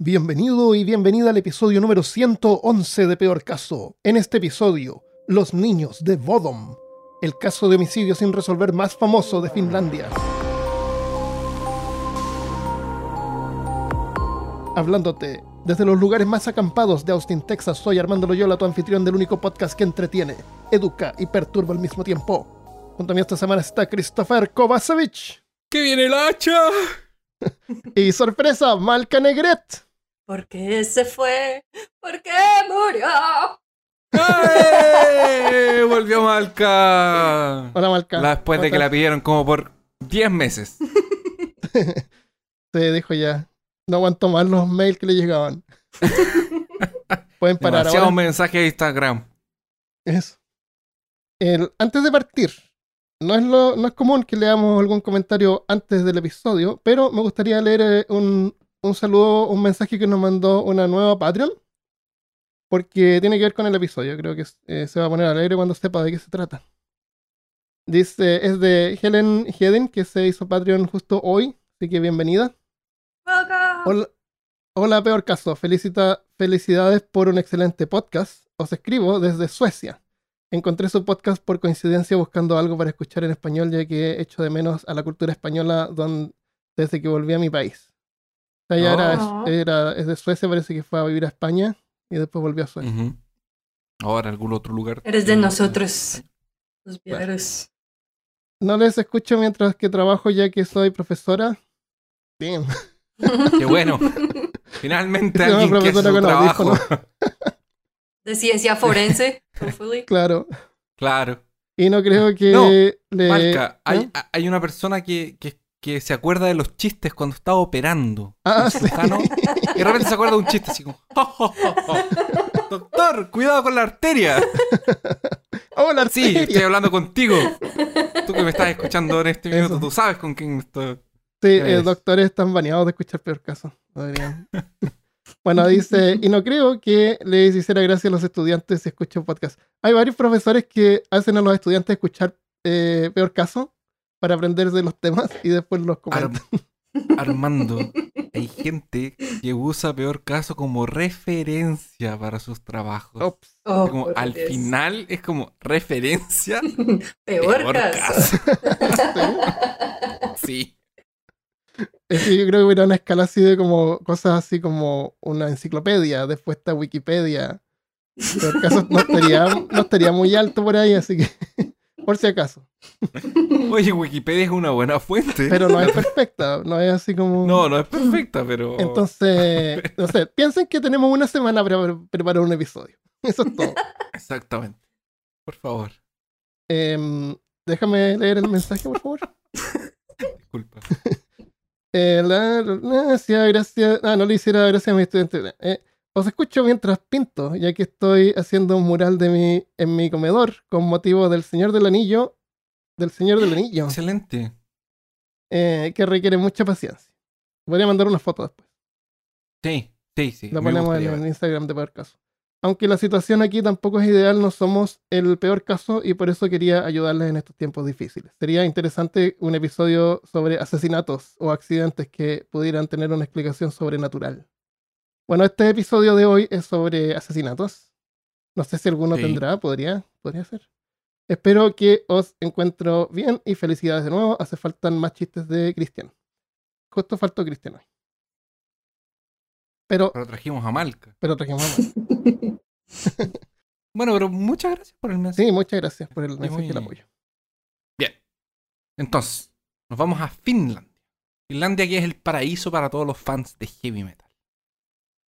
Bienvenido y bienvenida al episodio número 111 de Peor Caso. En este episodio, Los niños de Bodom, el caso de homicidio sin resolver más famoso de Finlandia. Hablándote desde los lugares más acampados de Austin, Texas, soy Armando Loyola, tu anfitrión del único podcast que entretiene, educa y perturba al mismo tiempo. Junto a mí esta semana está Christopher Kovacevic. ¡Que viene el hacha! Y sorpresa, Malca Negret. ¿Por qué se fue? ¿Por qué murió? ¡Ay! Volvió Malca. Hola Malca. La- después de ¿Cómo que la pidieron como por 10 meses. Se dijo ya. No aguanto más los mails que le llegaban. Pueden parar Demasiados ahora. mensajes de Instagram. Eso. El- antes de partir, no es, lo, no es común que leamos algún comentario antes del episodio, pero me gustaría leer eh, un, un saludo, un mensaje que nos mandó una nueva Patreon, porque tiene que ver con el episodio. Creo que eh, se va a poner alegre cuando sepa de qué se trata. Dice, es de Helen Hedden, que se hizo Patreon justo hoy, así que bienvenida. Hola, hola, peor caso. Felicita, felicidades por un excelente podcast. Os escribo desde Suecia. Encontré su podcast por coincidencia buscando algo para escuchar en español, ya que echo de menos a la cultura española don- desde que volví a mi país. O sea, ella era, Oh. era- es de Suecia, parece que fue a vivir a España y después volvió a Suecia. Ujú. Ahora algún otro lugar. Eres de Mm. nosotros, los viajeros. No les escucho mientras que trabajo, ya que soy profesora. Bien. Qué bueno. Finalmente Es una alguien que su con trabajo. De ciencia forense, hopefully. Claro. claro. Y no creo que No, le. Malca, ¿no? hay, hay una persona que, que, que se acuerda de los chistes cuando está operando. Ah, sí. Y de repente se acuerda de un chiste así como... "Jo, jo, jo, jo. Doctor, cuidado con la arteria. Hola, Sí, Arteria. estoy hablando contigo. Tú que me estás escuchando en este minuto, Eso. tú sabes con quién estoy. Sí, eh, Es. doctores están baneados de escuchar peor caso. Bueno, dice, y no creo que les hiciera gracia a los estudiantes si escuchan podcast. Hay varios profesores que hacen a los estudiantes escuchar eh, peor caso para aprender de los temas y después los comentan. Ar- Armando, hay gente que usa peor caso como referencia para sus trabajos. Ops. Oh, como al Dios. final es como referencia. Peor, peor caso. Sí. Es que yo creo que hubiera una escala así de como cosas así como una enciclopedia, después está Wikipedia. Peor caso no estaría, no estaría muy alto por ahí, así que por si acaso. Oye, Wikipedia es una buena fuente. Pero no es perfecta, no es así como... No, no es perfecta, pero. Entonces, no sé, piensen que tenemos una semana para pre- preparar un episodio. Eso es todo. Exactamente. Por favor, Em, déjame leer el mensaje, por favor. disculpa. Eh, la, la- gracias, gracias. Ah, no le hiciera gracias a mi estudiante. Eh, os escucho mientras pinto, ya que estoy haciendo un mural de mi, en mi comedor con motivo del Señor del Anillo. Del Señor del Anillo, Excelente. eh, que requiere mucha paciencia. Voy a mandar una foto después. Sí, sí, sí. Lo me ponemos en ver. Instagram de peor caso. Aunque la situación aquí tampoco es ideal, no somos el peor caso y por eso quería ayudarles en estos tiempos difíciles. Sería interesante un episodio sobre asesinatos o accidentes que pudieran tener una explicación sobrenatural. Bueno, este episodio de hoy es sobre asesinatos. No sé si alguno Sí. tendrá, podría, podría ser. Espero que os encuentro bien y felicidades de nuevo. Hace falta más chistes de Cristian. Justo faltó Cristian hoy. Pero, Pero trajimos a Malca. pero trajimos a más. Bueno, pero muchas gracias por el mensaje. Sí, muchas gracias por el mensaje y el apoyo. Bien. Entonces, nos vamos a Finlandia. Finlandia que es el paraíso para todos los fans de heavy metal.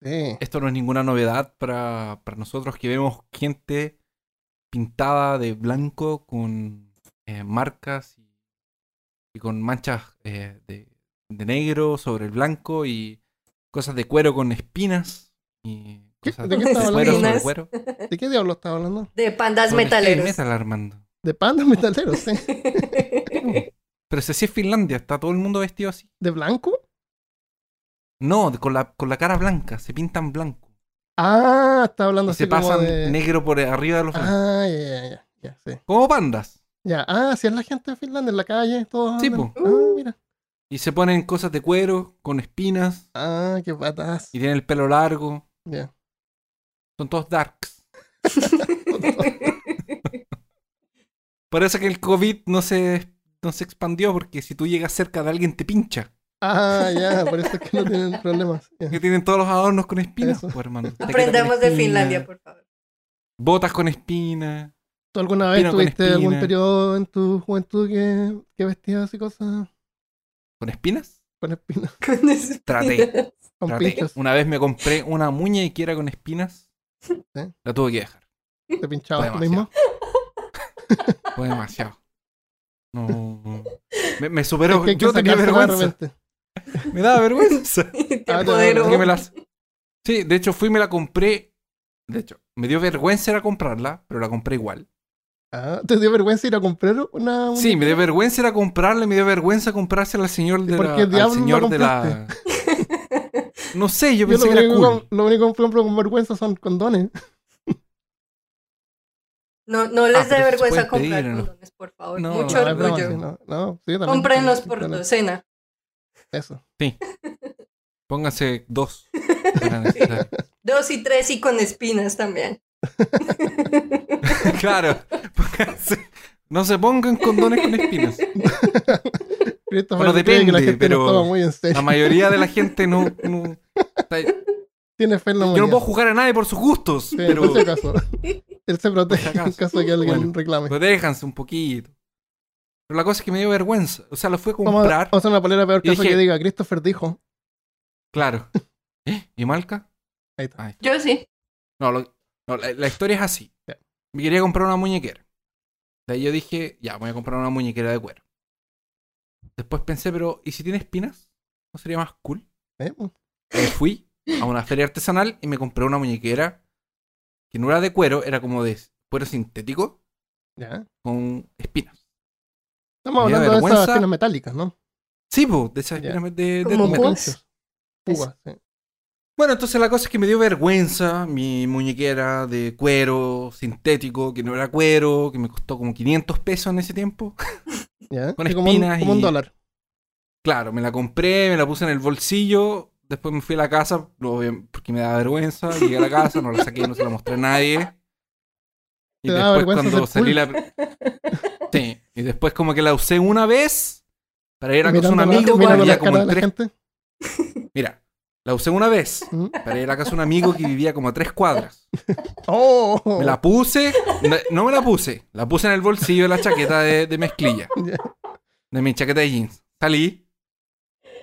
Sí. Esto no es ninguna novedad para, para nosotros que vemos gente pintada de blanco con eh, marcas y, y con manchas eh, de, de negro sobre el blanco y cosas de cuero con espinas y ¿Qué- cosas de qué estaba cuero hablando? sobre cuero. ¿De qué diablo estaba hablando? De pandas Sobre metaleros. metal, Armando. De pandas metaleros, sí. Pero si así es Finlandia, está todo el mundo vestido así. ¿De blanco? No, con la, con la cara blanca, se pintan blanco. Ah, está hablando Y así se como pasan de... negro por arriba de los. Ah, ya, ya, ya, ya, sí. Como pandas. Ya, ah, si es la gente de Finlandia en la calle, todos Sí, po. Ah, mira. Y se ponen cosas de cuero, con espinas, Ah, qué patas. y tienen el pelo largo. Ya. Son todos darks. Por eso que el COVID no se, no se expandió, porque si tú llegas cerca de alguien te pincha. Ah, ya, por eso es que no tienen problemas. Ya. Que tienen todos los adornos con espinas, pues, hermano. Aprendamos de Finlandia, por favor. Botas con espinas. ¿Tú alguna vez tuviste algún periodo en tu juventud que, que vestías y cosas ¿Con espinas? con espinas? Con espinas. Traté. Con Traté. pinchos. Una vez me compré una muñequera con espinas. La tuve que dejar. ¿Te pinchabas tú demasiado. mismo? Fue demasiado. No. Me, me superó. Es que Yo tenía vergüenza. Me daba vergüenza. Te Ah, que me las- Sí, de hecho fui y me la compré. De hecho, me dio vergüenza era comprarla, pero la compré igual. Ah, ¿Te dio vergüenza ir a comprar una Sí, me dio vergüenza era comprarla y me dio vergüenza comprársela al señor de ¿Y por la. al señor lo de la. No sé, yo Yo pensé lo, que era único, cool. lo único que compro con vergüenza son condones. No, no les Ah, dé vergüenza pedir, comprar ¿no? condones, por favor. No, Mucho No, orgullo. no, no, sí, sí, por docena. Eso. Pónganse dos. Era necesario. Dos y tres y con espinas también. claro. No se pongan condones con espinas. Bueno, que la depende, gente pero lo toma muy en serio. La mayoría de la gente no. Tiene fe en la yo no puedo juzgar a nadie por sus gustos, Sí, pero por si acaso. Él se protege si en caso de que alguien Bueno, reclame. protéjanse un poquito. Pero la cosa es que me dio vergüenza. O sea, lo fui a comprar. vamos a hacer una polera peor caso dije- que diga Christopher dijo. Claro. ¿Eh? ¿Y Malca? Ahí está. Ahí. Yo sí. No, lo- no, la, la historia es así. Me quería comprar una muñequera. De ahí yo dije, ya, voy a comprar una muñequera de cuero. Después pensé, pero ¿y si tiene espinas? ¿No sería más cool? ¿Eh? Me fui a una feria artesanal y me compré una muñequera que no era de cuero, era como de cuero sintético con espinas. Estamos hablando de esas espinas metálicas, ¿no? Sí, pues, de esas Ya. espinas de, de púas. Púas, sí. Bueno, entonces la cosa es que me dio vergüenza mi muñequera de cuero sintético, que no era cuero, que me costó como 500 pesos en ese tiempo. Ya. Con Sí, como, un, espinas como un y- dólar. Claro, me la compré, me la puse en el bolsillo, después me fui a la casa, porque me daba vergüenza, llegué a la casa, no la saqué, no se la mostré a nadie. Y después cuando salí la... Sí, y después como que la usé una vez para ir a casa de un amigo que vivía como en tres... Mira, la usé una vez para ir a casa de un amigo que vivía como a tres cuadras. ¡Oh! Me la puse, no, me la puse, la puse en el bolsillo de la chaqueta de, de mezclilla, de mi chaqueta de jeans. Salí,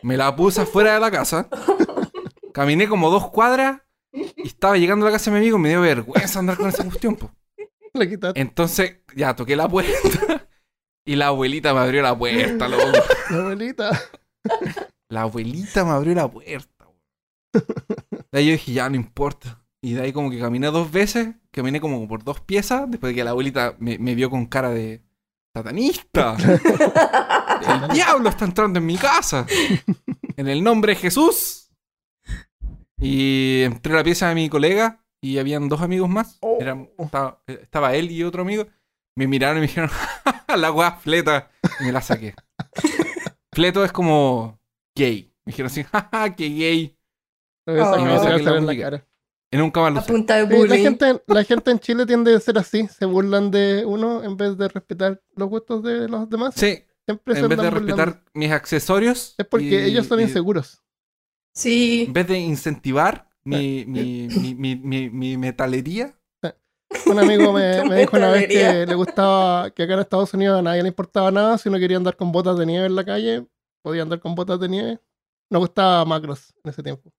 me la puse afuera de la casa, caminé como dos cuadras y estaba llegando a la casa de mi amigo y me dio vergüenza andar con esa cuestión. po. Entonces, ya toqué la puerta y la abuelita me abrió la puerta, loco. la abuelita. La abuelita me abrió la puerta. De ahí yo dije, ya no importa. Y de ahí como que caminé dos veces, caminé como por dos piezas, después de que la abuelita me, me vio con cara de satanista. El diablo está entrando en mi casa. En el nombre de Jesús. Y entré a la pieza de mi colega y habían dos amigos más. Oh. Estaba, estaba él y otro amigo. Me miraron y me dijeron, la weá fleta. Y me la saqué. Fleto es como gay. Me dijeron así, jaja, qué gay. Oh. que me saqué la en la muñeca. cara. Y nunca más lo Sí, la, gente, la gente en Chile tiende a ser así. Se burlan de uno en vez de respetar los gustos de los demás. Sí, Siempre se en vez de burlando. respetar mis accesorios. Es porque y- ellos son y- inseguros. Sí. En vez de incentivar mi, mi, mi, mi, mi- mi metalería. Un amigo me, me dijo una vez que le gustaba que acá en Estados Unidos a nadie le importaba nada. Si uno quería andar con botas de nieve en la calle, podía andar con botas de nieve. Nos gustaba Macros en ese tiempo.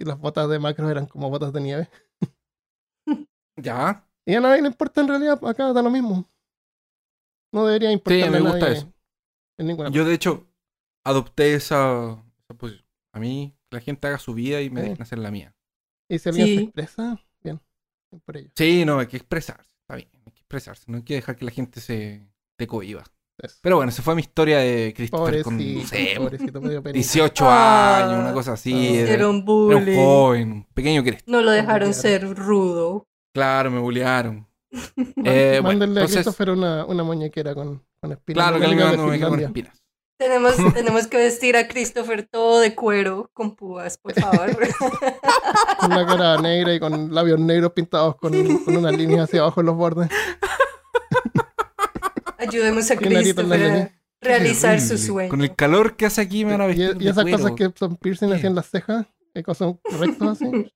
Y las botas de Macros eran como botas de nieve. Ya. Y a nadie le importa en realidad, acá da lo mismo. No debería importarle me a gusta nadie eso. En ninguna Yo, de hecho, adopté esa, esa posición. A mí, que la gente haga su vida y me Sí. dejen hacer la mía. Y si alguien se Sí. expresa, bien por ello. Sí, no, hay que expresarse. Está bien, hay que expresarse. No hay que dejar que la gente se te cohiba. Eso. Pero bueno, esa fue mi historia de Christopher con no Pobrecito, sé, pobrecito, me dio penita. 18 Ah. años, una cosa así. Ah. Era, era un bullying. joven, un pequeño Cristo. No lo dejaron ser rudo. Claro, me bullearon. Eh, bueno, Mándenle a entonces- Christopher una, una muñequera con, con espinas. Claro que le mando una con Finlandia. espinas. Tenemos, tenemos que vestir a Christopher todo de cuero con púas, por favor. Con una cara negra y con labios negros pintados con, con unas líneas hacia abajo en los bordes. Ayudemos a la Christopher a realizar su sueño. Con el calor que hace aquí me van a Y, vestir y de esas cuero. cosas que son piercing así en las cejas, que son rectos así,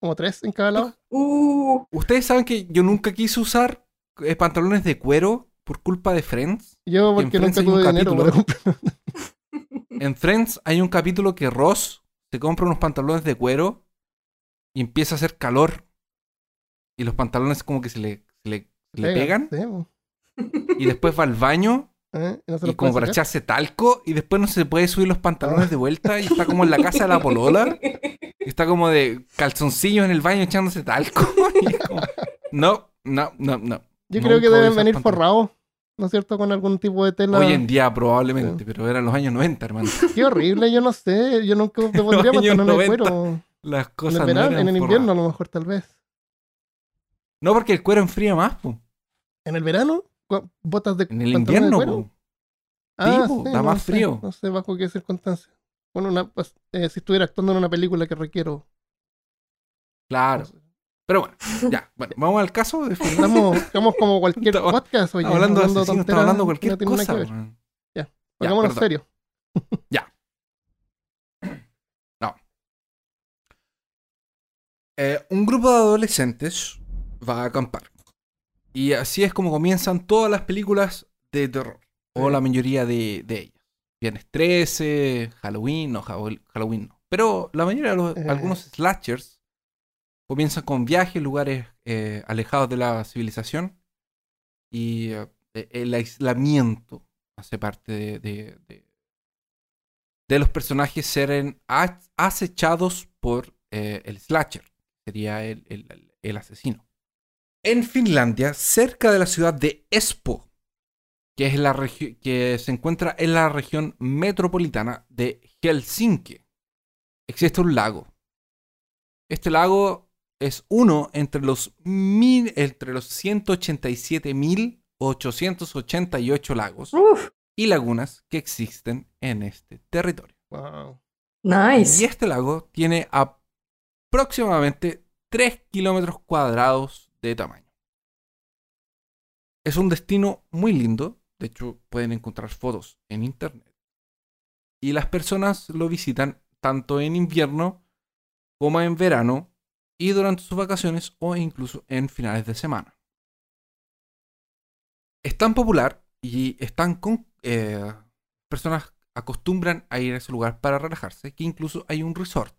como tres en cada lado. Uh, Ustedes saben que yo nunca quise usar eh, pantalones de cuero por culpa de Friends. Yo en porque Friends nunca hay un tuve dinero capítulo. En Friends hay un capítulo que Ross se compra unos pantalones de cuero y empieza a hacer calor. Y los pantalones como que se le, se le, se le pegan. Y después va al baño ¿Eh? Y no como para sacar. echarse talco. Y después no se puede subir los pantalones de vuelta. Y está como en la casa de la polola. Y está como de calzoncillos en el baño echándose talco. Y es como, no, no, no, no. Yo creo que deben venir forrados, ¿no es cierto? Con algún tipo de tela. Hoy en día probablemente, Sí. pero eran los años 90, hermano. Qué horrible, yo no sé. Yo nunca me pondría pantalones de 90. cuero. Las En cosas el, no verano, eran en el invierno a lo mejor, tal vez. No, porque el cuero enfría más, po. ¿En el verano? ¿Cu- ¿Botas de En el de invierno, cuero? po. Ah, po, da no más sé, frío. No sé bajo qué circunstancias. Bueno, una, pues, eh, si estuviera actuando en una película que requiero. Claro. no sé. Pero bueno, ya. Bueno, vamos al caso. Estamos, estamos como cualquier Estamos- podcast, oye. Estamos hablando de asesinos, estamos tonteras hablando cualquier no cosa. weón. Pongámonos serio. Eh, un grupo de adolescentes va a acampar. Y así es como comienzan todas las películas de terror. O Sí. la mayoría de, de ellas. Viernes 13, Halloween, no, Hall- Halloween no. Pero la mayoría de los, Eh. algunos slashers comienzan con viajes, lugares eh, alejados de la civilización. Y eh, el aislamiento hace parte de, de, los personajes seren a- acechados por eh, el slasher. Sería el, el- asesino. En Finlandia, cerca de la ciudad de Espoo, que, es la que se encuentra en la región metropolitana de Helsinki, existe un lago. Este lago es uno entre los, mil, entre los 187.888 lagos uf, y lagunas que existen en este territorio. Wow. Y nice. este lago tiene aproximadamente 3 kilómetros cuadrados de tamaño. Es un destino muy lindo, de hecho pueden encontrar fotos en internet. Y las personas lo visitan tanto en invierno como en verano y durante sus vacaciones o incluso en finales de semana. Es tan popular y están con eh, personas acostumbran a ir a ese lugar para relajarse, que incluso hay un resort.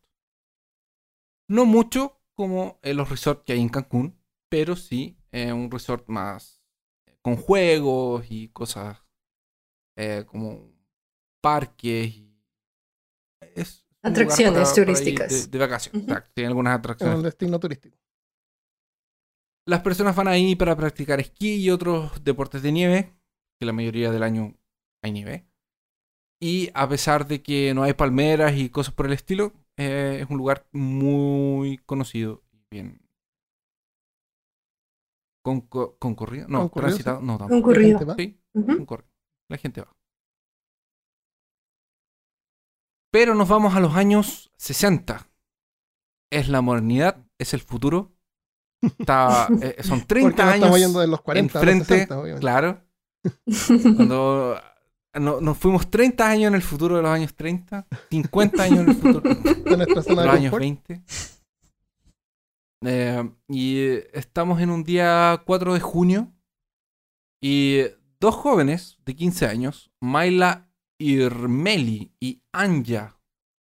No mucho como eh, los resorts que hay en Cancún, pero sí eh, un resort más eh, con juegos y cosas como parques y es Atracciones para- para ir turísticas. de, de vacaciones. Ujú. Exacto, tiene algunas Es atracciones un destino turístico. las personas van ahí para practicar esquí y otros deportes de nieve, que la mayoría del año hay nieve. Y a pesar de que no hay palmeras y cosas por el estilo, eh, es un lugar muy conocido y bien conco- concurrido. No, Concurrido, transitado. No, tampoco. Concurrido. La gente va. Sí, Ujú. concurrido. La gente va. Pero nos vamos a los años 60. Es la modernidad, es el futuro. Está, eh, son 30 Porque no años estamos yendo de los 40 a los enfrente, 60, obviamente. claro. Cuando no- nos fuimos 30 años en el futuro de los años 30, 50 años en el futuro De nuestra de los años confort. 20. Eh, y estamos en un día 4 de junio y dos jóvenes de 15 años, Maila Irmeli y Anja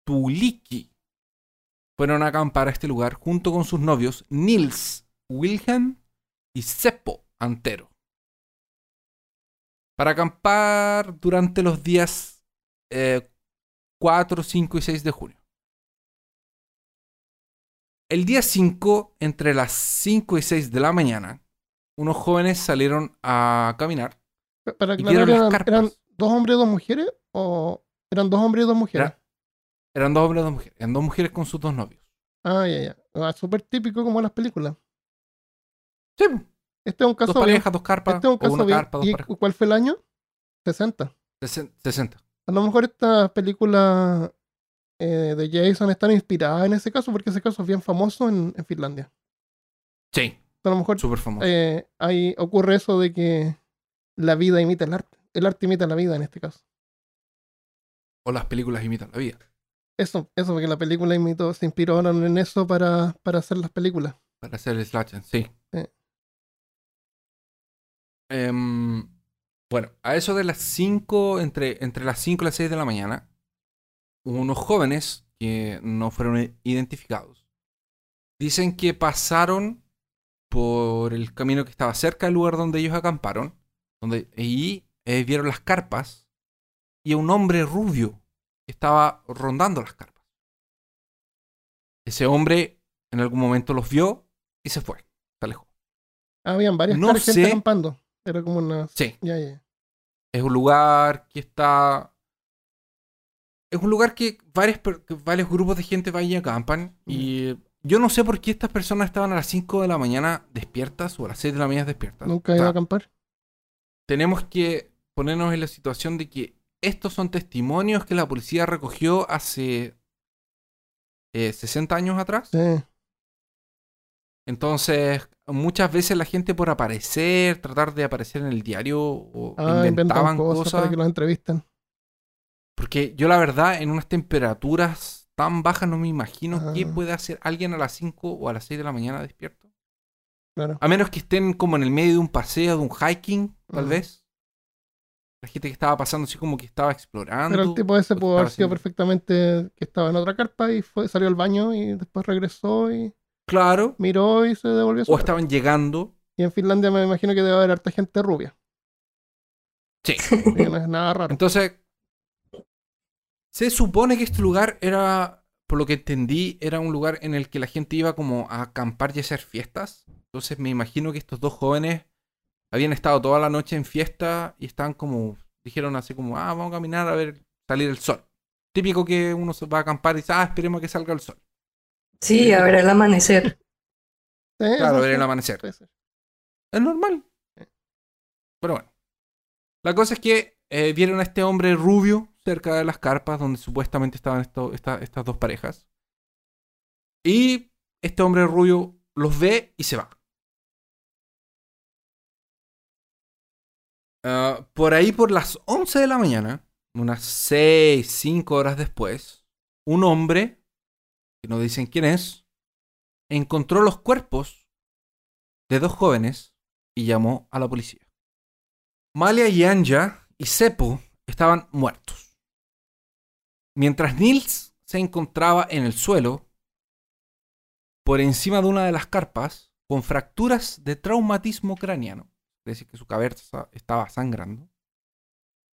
Tuliki, fueron a acampar a este lugar junto con sus novios Nils Wilhelm y Seppo Antero. Para acampar durante los días eh, 4, 5 y 6 de junio. El día 5, entre las 5 y 6 de la mañana, unos jóvenes salieron a caminar. Pa- Para Y aclarar, las ¿eran, carpas. eran dos hombres y dos mujeres? ¿O eran dos hombres y dos mujeres? Era- Eran dos hombres y dos mujeres. Eran dos mujeres con sus dos novios. Ah, ya, ya. Ah, Súper típico como en las películas. Sí, Este es un caso dos bien- parejas, dos carpas, Este es un caso una bien- carpa, dos ¿Y parejas. cuál fue el año? 60. Sesen- 60. A lo mejor estas películas eh, de Jason están inspiradas en ese caso, porque ese caso es bien famoso en, en Finlandia. Sí, A lo mejor súper famoso. eh, ahí ocurre eso de que la vida imita el arte. El arte imita la vida en este caso. O las películas imitan la vida. Eso, eso, porque la película imitó, se inspiraron en eso para, para hacer las películas. Para hacer el slasher, sí. Sí. Em, bueno, a eso de las 5, entre, entre las 5 y las 6 de la mañana, unos jóvenes que no fueron identificados dicen que pasaron por el camino que estaba cerca del lugar donde ellos acamparon, donde y eh, vieron las carpas y un hombre rubio estaba rondando las carpas. Ese hombre en algún momento los vio y se fue, se alejó. Habían varias No caras de gente sé. acampando. Era como una. Sí, Ya, ya. es un lugar que está. Es un lugar que varios, que varios grupos de gente van y acampan. Y yo no sé por qué estas personas estaban a las 5 de la mañana despiertas o a las 6 de la mañana despiertas. Nunca O sea, a acampar. tenemos que ponernos en la situación de que estos son testimonios que la policía recogió hace eh, 60 años atrás. Sí. Entonces, muchas veces la gente por aparecer, tratar de aparecer en el diario o Ah, inventaban cosas, cosas. para que los entrevisten. Porque yo la verdad, en unas temperaturas tan bajas, no me imagino qué Ah. puede hacer alguien a las 5 o a las 6 de la mañana despierto. Claro. A menos que estén como en el medio de un paseo, de un hiking, tal vez. La gente que estaba pasando así como que estaba explorando. Pero el tipo ese pudo haber sido haciendo- perfectamente que estaba en otra carpa y fue, salió al baño y después regresó y Claro. miró y se devolvió su O estaban llegando. Y en Finlandia me imagino que debe haber harta gente rubia. Sí. Que no es nada raro. Entonces, se supone que este lugar era, por lo que entendí, era un lugar en el que la gente iba como a acampar y hacer fiestas. Entonces me imagino que estos dos jóvenes habían estado toda la noche en fiesta y estaban como, dijeron así como, ah, vamos a caminar a ver salir el sol. Típico que uno se va a acampar y dice, ah, esperemos que salga el sol. Sí, a ver el amanecer. Claro, a ver el amanecer. Es normal. Pero bueno. La cosa es que eh, vieron a este hombre rubio cerca de las carpas donde supuestamente estaban esto- esta- estas dos parejas. Y este hombre rubio los ve y se va. Ah, por ahí, por las 11 de la mañana, unas 6, 5 horas después, un hombre, que no dicen quién es, encontró los cuerpos de dos jóvenes y llamó a la policía. Malia y Anja y Seppo estaban muertos. Mientras Nils se encontraba en el suelo, por encima de una de las carpas, con fracturas de traumatismo craneano, decir, que su cabeza estaba sangrando,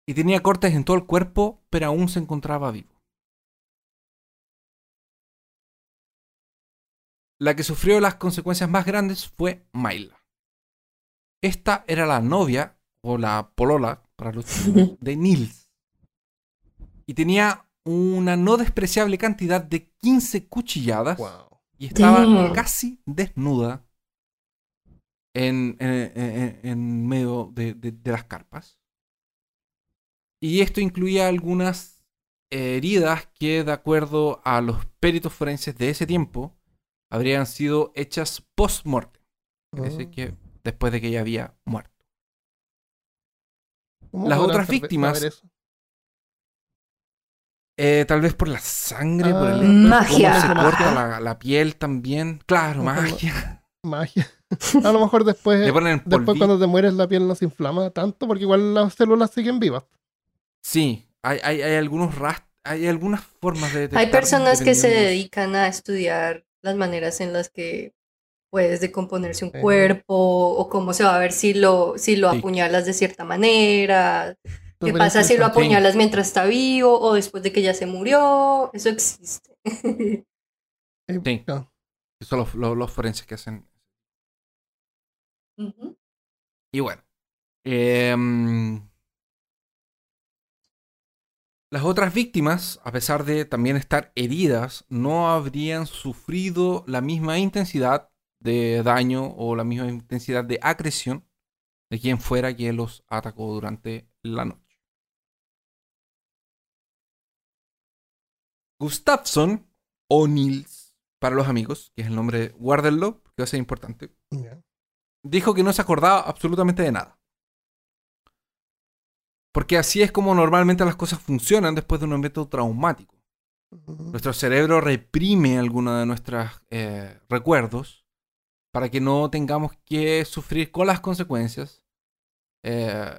y tenía cortes en todo el cuerpo, pero aún se encontraba vivo. La que sufrió las consecuencias más grandes fue Maila. Esta era la novia, o la polola, para los chicos, de Nils. Y tenía una no despreciable cantidad de 15 cuchilladas Wow. y estaba Damn. casi desnuda en, en- en- en medio de, de- de las carpas. Y esto incluía algunas heridas que, de acuerdo a los peritos forenses de ese tiempo, habrían sido hechas post-mortem. Es decir, Ah. que después de que ella había muerto. ¿Cómo las otras saber- víctimas- saber eso? Eh, tal vez por la sangre, por el Ah, cómo Magia. se corta la, la piel también. Claro, magia. Magia. A lo mejor después, Le ponen después cuando te mueres la piel no se inflama tanto porque igual las células siguen vivas. Sí, hay, hay, hay algunos rast hay algunas formas de Hay personas que se dedican a estudiar las maneras en las que puedes decomponerse un cuerpo o cómo se va a ver si lo, si lo Sí. apuñalas de cierta manera. ¿Qué pasa si lo apuñalas mientras está vivo o después de que ya se murió? Eso existe. Sí. son los, los- los forenses que hacen. Ujú. Y bueno. em, las otras víctimas, a pesar de también estar heridas, no habrían sufrido la misma intensidad de daño o la misma intensidad de agresión de quien fuera que los atacó durante la noche. Gustafsson, o Nils, para los amigos, que es el nombre, guárdenlo, que va a ser importante, Ya. Dijo que no se acordaba absolutamente de nada. Porque así es como normalmente las cosas funcionan después de un evento traumático. Nuestro cerebro reprime algunos de nuestros eh, recuerdos para que no tengamos que sufrir con las consecuencias eh,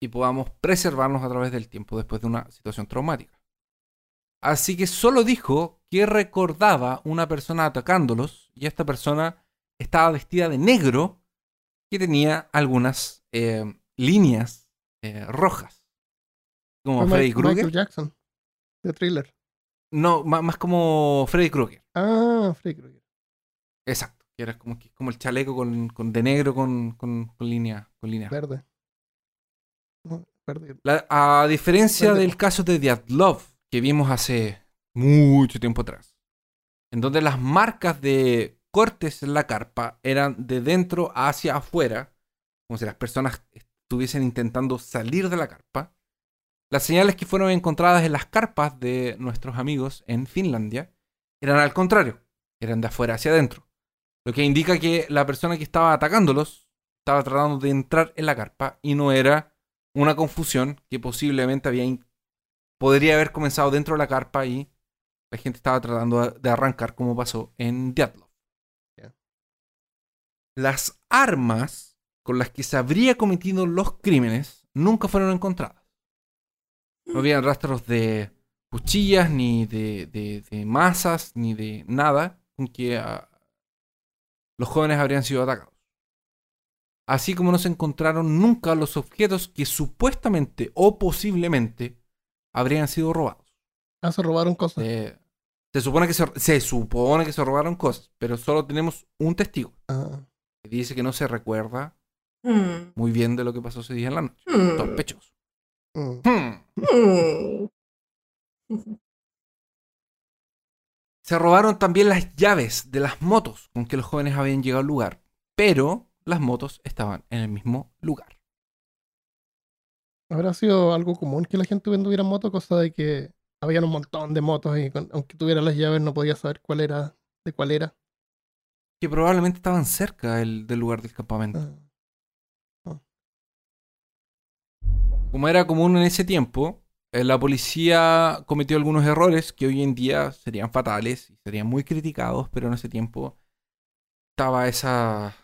y podamos preservarnos a través del tiempo después de una situación traumática. Así que solo dijo que recordaba una persona atacándolos y esta persona estaba vestida de negro que tenía algunas eh, líneas eh, rojas. Como Freddy Ma- Michael Krueger. Jackson. De thriller. No, más como Freddy Krueger. Ah, Freddy Krueger. Exacto. Que era como, como el chaleco con, con- de negro con, con, con línea. Con línea. Verde. No, verde. La- a diferencia Verde. del caso de Diatlov, que vimos hace mucho tiempo atrás, en donde las marcas de cortes en la carpa eran de dentro hacia afuera, como si las personas estuviesen intentando salir de la carpa, las señales que fueron encontradas en las carpas de nuestros amigos en Finlandia eran al contrario, eran de afuera hacia adentro. Lo que indica que la persona que estaba atacándolos estaba tratando de entrar en la carpa y no era una confusión que posiblemente había podría haber comenzado dentro de la carpa y la gente estaba tratando de- arrancar como pasó en Diatlov. Las armas con las que se habría cometido los crímenes nunca fueron encontradas. No habían rastros de cuchillas, ni de, de- de masas, ni de nada con que ah, los jóvenes habrían sido atacados. Así como no se encontraron nunca los objetos que supuestamente o posiblemente habrían sido robados. Ah, se robaron cosas. Eh, se, supone que se, se supone que se robaron cosas, pero solo tenemos un testigo Ah, que dice que no se recuerda Hmm. muy bien de lo que pasó ese día en la noche. Sospechoso. mm. Hmm. Hmm. Se robaron también las llaves de las motos con que los jóvenes habían llegado al lugar, pero las motos estaban en el mismo lugar. Habrá sido algo común que la gente anduviera en moto, cosa de que habían un montón de motos y con- aunque tuviera las llaves no podía saber cuál era, de cuál era. Que probablemente estaban cerca del, del lugar del campamento. Ah, Como era común en ese tiempo, eh, la policía cometió algunos errores que hoy en día serían fatales y serían muy criticados, pero en ese tiempo estaba esa...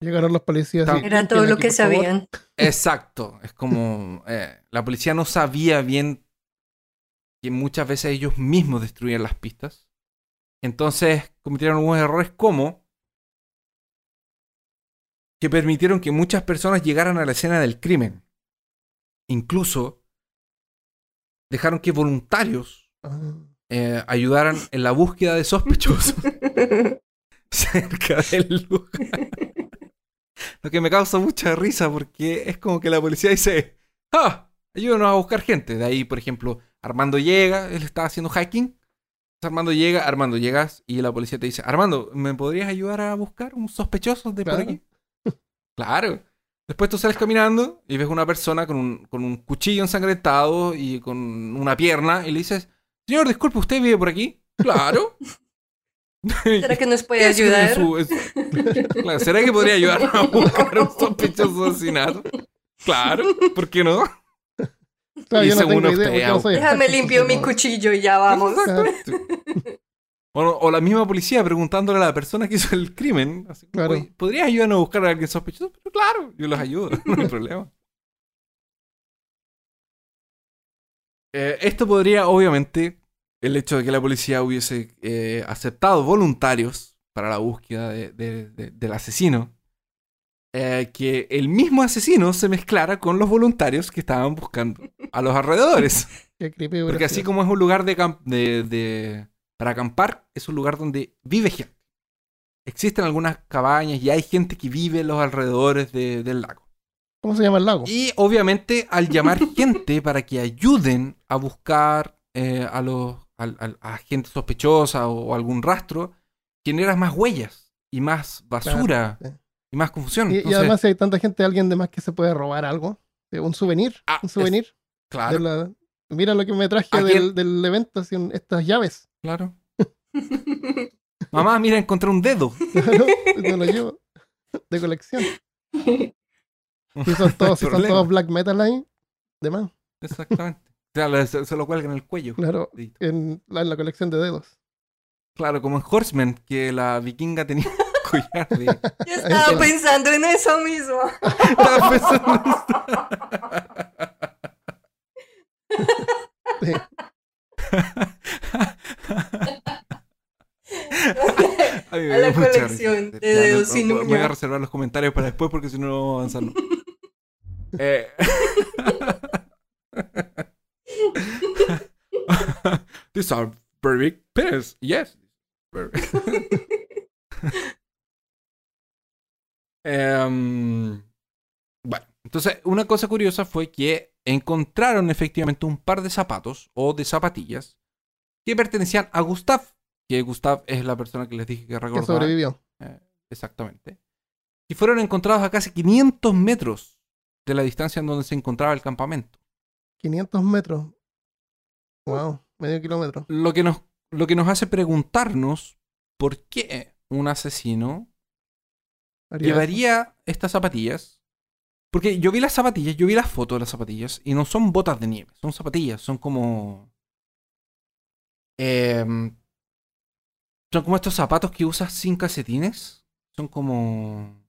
Llegaron los policías. y, Era "Limpien todo lo aquí, que por favor". sabían. Exacto, es como... eh, la policía no sabía bien que muchas veces ellos mismos destruían las pistas. Entonces cometieron algunos errores como que permitieron que muchas personas llegaran a la escena del crimen. Incluso dejaron que voluntarios Ah, eh, ayudaran en la búsqueda de sospechosos cerca del lugar. Lo que me causa mucha risa porque es como que la policía dice, ah, ayúdanos a buscar gente. De ahí, por ejemplo, Armando llega, él está haciendo hiking. Armando llega, Armando llegas y la policía te dice, Armando, ¿me podrías ayudar a buscar un sospechoso de por Claro. aquí? Claro. Después tú sales caminando y ves una persona con un, con un cuchillo ensangrentado y con una pierna y le dices, señor, disculpe, ¿usted vive por aquí? Claro. ¿Será que nos puede ayudar? su- es- Claro, ¿Será que podría ayudarnos a buscar un sospechoso asesinato? Claro, ¿por qué no? Claro, Y yo no según tengo usted, no Déjame limpio mi cuchillo y ya vamos. O, la misma policía preguntándole a la persona que hizo el crimen. Así, Claro. "Oye, ¿Podrías ayudarnos a buscar a alguien sospechoso? Pero claro, yo los ayudo, no hay problema. Eh, esto podría, obviamente, el hecho de que la policía hubiese eh, aceptado voluntarios para la búsqueda de- de- de- del asesino, eh, que el mismo asesino se mezclara con los voluntarios que estaban buscando a los alrededores. Qué creepy Porque así como es un lugar de, de- de- para acampar, es un lugar donde vive gente. Existen algunas cabañas y hay gente que vive en los alrededores de- del lago. ¿Cómo se llama el lago? Y obviamente al llamar gente para que ayuden a buscar eh, a, los, al- al- a gente sospechosa o, algún rastro, generas más huellas y más basura Claro, sí. Y más confusión. Y, además, si hay tanta gente, alguien de más que se puede robar algo. eh, Un souvenir. Ah, un souvenir. claro. de la- Mira lo que me traje ¿A del, del evento, así, un- estas llaves. Claro. Mamá, mira, encontré un dedo. Claro, me lo llevo de colección. Y son todos, si son Problema. todos black metal ahí, de más, Exactamente. O sea, se, se lo cuelgan en el cuello. claro, en la, en la colección de dedos. Claro, como en Horseman, que la vikinga tenía collar de... Yo estaba pensando en eso mismo. Estaba pensando en esto. Sí. A, la colección de dedos sin Voy a reservar los comentarios para después porque si no, no vamos a avanzar. Eh. These are very big penis. Yes. Very- Em, bueno, entonces una cosa curiosa fue que encontraron efectivamente un par de zapatos o de zapatillas que pertenecían a Gustav, que Gustav es la persona que les dije que Que recordaba. sobrevivió. Eh, exactamente. Y fueron encontrados a casi 500 metros de la distancia en donde se encontraba el campamento. 500 metros. Wow, medio kilómetro. Lo que nos, lo que nos hace preguntarnos por qué un asesino Eso. llevaría estas zapatillas. Porque yo vi las zapatillas, yo vi las fotos de las zapatillas y no son botas de nieve, son zapatillas, son como... em, son como estos zapatos que usas sin calcetines. Son como...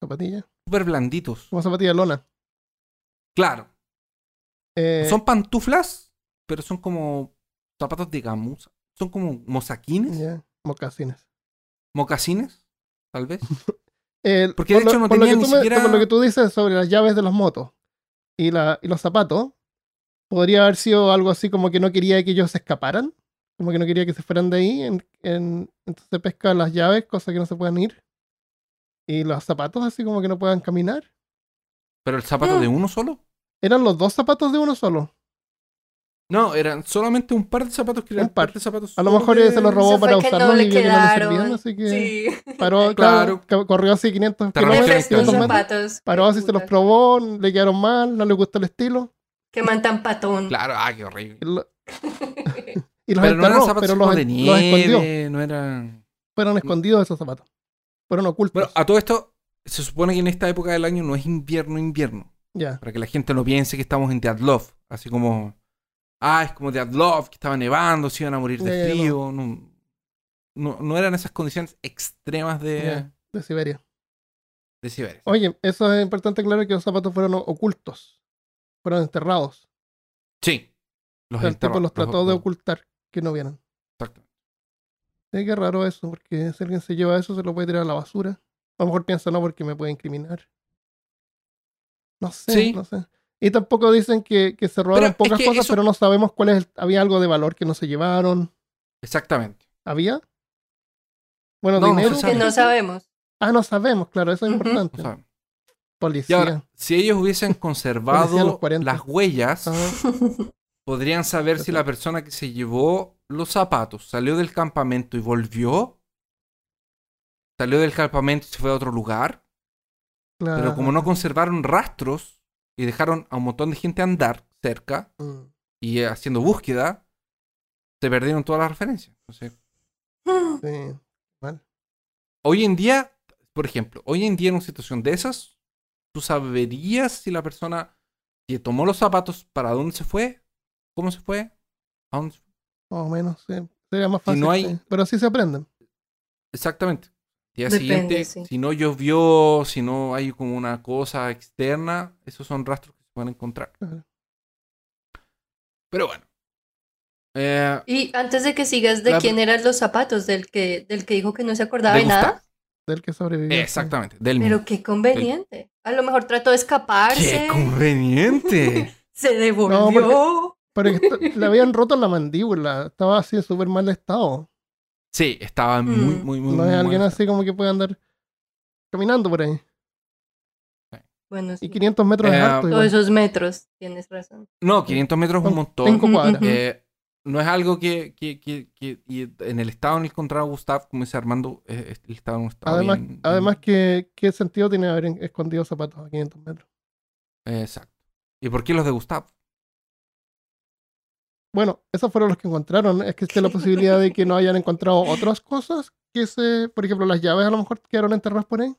Zapatilla. súper blanditos. Como zapatilla de lona. Claro, Eh, son pantuflas, pero son como zapatos de gamuza. Son como mozaquines, ya, mocasines. mocasines, tal vez. El- Porque de lo- hecho no tenía que ni me- siquiera- por lo que tú dices sobre las llaves de las motos y, la, y los zapatos, podría haber sido algo así como que no quería que ellos se escaparan, como que no quería que se fueran de ahí, en, en- entonces pesca las llaves, cosas que no se puedan ir, y los zapatos así como que no puedan caminar. Pero el zapato de uno solo. Eran los dos zapatos de uno solo. No, eran solamente un par de zapatos que eran Un par. de zapatos. A lo mejor de- se los robó para que usarlos y que no le quedaron. servían, así que Sí. paró, Claro. claro, corrió así 500 Te Le rompió kilómetros, el prestó 500 metros, zapatos. paró así, se los probó, le quedaron mal, no le gustó el estilo. Qué man tan patón. Claro, ah, qué horrible. Y, lo- y los Pero no eran zapatos pero los, de en- los escondió. nieve, no eran... Fueron escondidos esos zapatos. Fueron ocultos. Bueno, a todo esto, se supone que en esta época del año no es invierno, invierno. ya. Para que la gente no piense que estamos en Deadlove. Así como, ah, es como Deadlove, que estaba nevando, se iban a morir de frío. No, no, no eran esas condiciones extremas de, de Siberia. de Siberia. Oye, eso es importante aclarar que los zapatos fueron ocultos. Fueron enterrados. Sí. Los O sea, enterró- los trató de ocultar, que no vieran. Exacto. Sí, qué raro eso, porque si alguien se lleva eso, se lo puede tirar a la basura. A lo mejor piensa, no, porque me puede incriminar. No sé, Sí. no sé. Y tampoco dicen que, que se robaron Pero es pocas que cosas, eso- pero no sabemos cuál es. el- había algo de valor que no se llevaron. Exactamente. ¿Había? Bueno, No, dinero. Que no sabemos. Ah, no sabemos, claro, eso es importante. Y Policía. ahora, si ellos hubiesen conservado los 40. las huellas, Ajá. podrían saber si la persona que se llevó los zapatos salió del campamento y volvió. Salió del campamento y se fue a otro lugar. Pero Claro. como no conservaron rastros y dejaron a un montón de gente andar cerca Mm. y eh, haciendo búsqueda, se perdieron todas las referencias. Entonces, Sí. Mal. hoy en día, por ejemplo, hoy en día en una situación de esas, tú saberías si la persona que tomó los zapatos, para dónde se fue, cómo se fue, a dónde se fue. Más o menos, sí. Sería más Si fácil. no hay- sí. Pero sí se aprenden. Exactamente. Día Depende, siguiente, sí. si no llovió, si no hay como una cosa externa, esos son rastros que se pueden encontrar. Claro. Pero bueno. Eh, Y antes de que sigas, ¿de La- quién eran los zapatos? ¿Del que, del que dijo que no se acordaba de de, nada? Del que sobrevivió. Exactamente, del mismo. Pero qué conveniente. A lo mejor trató de escaparse. ¡Qué conveniente! Se devolvió. Pero que esto- le habían roto la mandíbula. Estaba así en súper mal estado. Sí, estaba muy, Mm. muy, muy. No muy es alguien así como que puede andar caminando por ahí. Bueno, sí. Y 500 metros es Eh, harto. Todos esos metros. Tienes razón. No, 500 metros es un montón. Cinco cuadras. Eh, no es algo que, que, que, que- y en el estado en el que encontraba Gustav, como dice Armando, eh, él estaba en un estado Además, bien- además que, ¿qué sentido tiene haber escondido zapatos a 500 metros? Exacto. ¿Y por qué los de Gustav? Bueno, esos fueron los que encontraron. Es que existe la posibilidad de que no hayan encontrado otras cosas que se, por ejemplo, las llaves a lo mejor quedaron enterradas por ahí.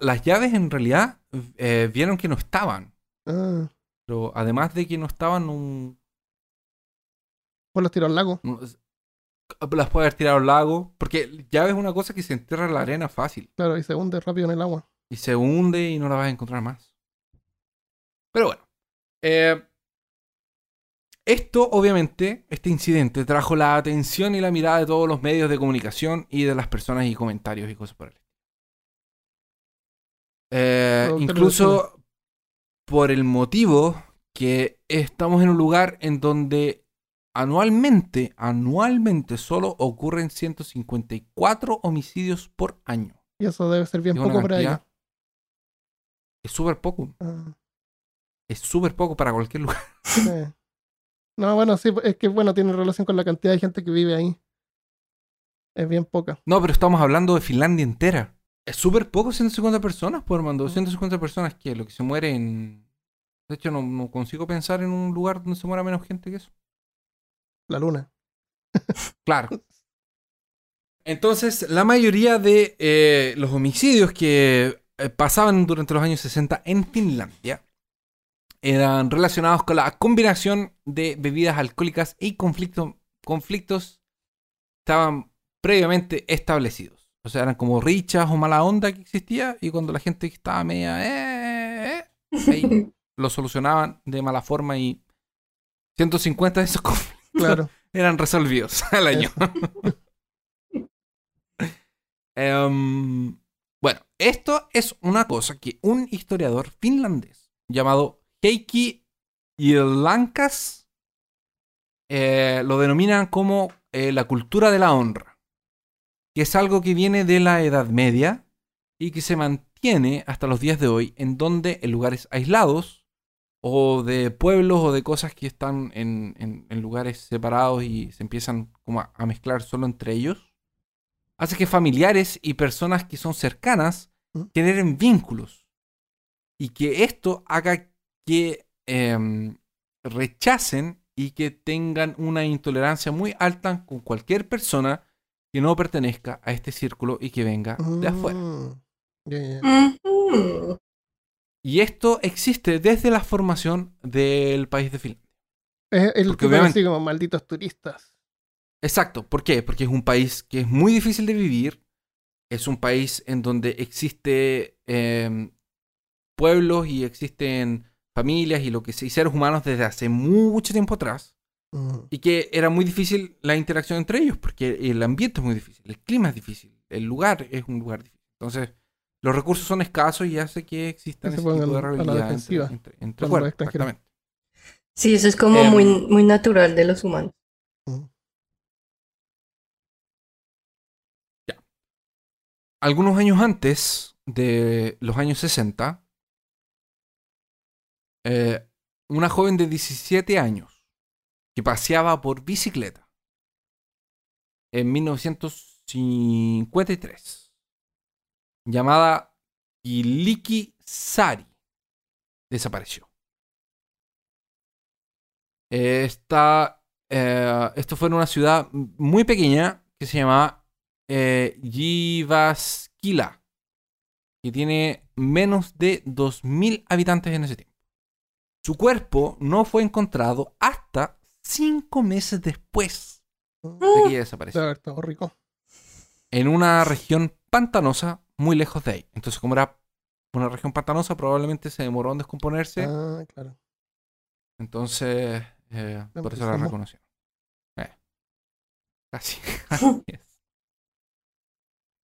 Las llaves en realidad eh, vieron que no estaban. Ah, Pero además de que no estaban, un, pues los tiró al lago. las puede haber tirado al lago. Porque llave es una cosa que se entierra en la arena fácil. Claro, y se hunde rápido en el agua. Y se hunde y no la vas a encontrar más. Pero bueno. eh, esto, obviamente, este incidente trajo la atención y la mirada de todos los medios de comunicación y de las personas y comentarios y cosas por el estilo. Eh, incluso por el motivo que estamos en un lugar en donde anualmente, anualmente solo ocurren 154 homicidios por año. Y eso debe ser bien poco para ellos. Es súper poco. Ah, Es súper poco para cualquier lugar. No, bueno, sí, es que bueno, tiene relación con la cantidad de gente que vive ahí. Es bien poca. No, pero estamos hablando de Finlandia entera. Es súper poco 150 personas, pues, Armando. 150 personas que lo que se muere en... De hecho, no, no consigo pensar en un lugar donde se muera menos gente que eso. La luna. Claro. Entonces, la mayoría de eh, los homicidios que eh, pasaban durante los años 60 en Finlandia eran relacionados con la combinación de bebidas alcohólicas y conflicto- conflictos estaban previamente establecidos. O sea, eran como richas o mala onda que existía y cuando la gente estaba media... eh, eh, eh, ahí lo solucionaban de mala forma y 150 de esos conflictos Claro. eran resolvidos al año. Em, bueno, esto es una cosa que un historiador finlandés llamado Heikki Lankas lo denominan como eh, la cultura de la honra, que es algo que viene de la Edad Media y que se mantiene hasta los días de hoy, en donde en lugares aislados o de pueblos o de cosas que están en, en- en lugares separados y se empiezan como a, a mezclar solo entre ellos, hace que familiares y personas que son cercanas ¿Mm? generen vínculos y que esto haga que em, rechacen y que tengan una intolerancia muy alta con cualquier persona que no pertenezca a este círculo y que venga de afuera. Mm. Y esto existe desde la formación del país de Finlandia. Es el tipo obviamente- así como malditos turistas. Exacto. ¿Por qué? Porque es un país que es muy difícil de vivir. Es un país en donde existe em, pueblos y existen familias y lo que y seres humanos desde hace mucho tiempo atrás. Y que era muy difícil la interacción entre ellos, porque el ambiente es muy difícil, el clima es difícil, el lugar es un lugar difícil. Entonces, los recursos son escasos y hace que existan Que ese tipo de pongan a la rivalidad entre, entre, exactamente. Sí, eso es como Em, muy, muy natural de los humanos. mm. algunos años antes de los años 60, eh, una joven de 17 años que paseaba por bicicleta en 1953, llamada Kiliki Sari, desapareció. Esta, eh, esto fue en una ciudad muy pequeña que se llamaba eh, Jyväskylä, que tiene menos de 2.000 habitantes en ese tiempo. Su cuerpo no fue encontrado hasta cinco meses después de que Debe desapareció, haber estado rico. en una región pantanosa muy lejos de ahí. Entonces, como era una región pantanosa, probablemente se demoró en descomponerse. Ah, claro. Entonces, eh, por eso la reconocieron. Eh, Casi. Así es.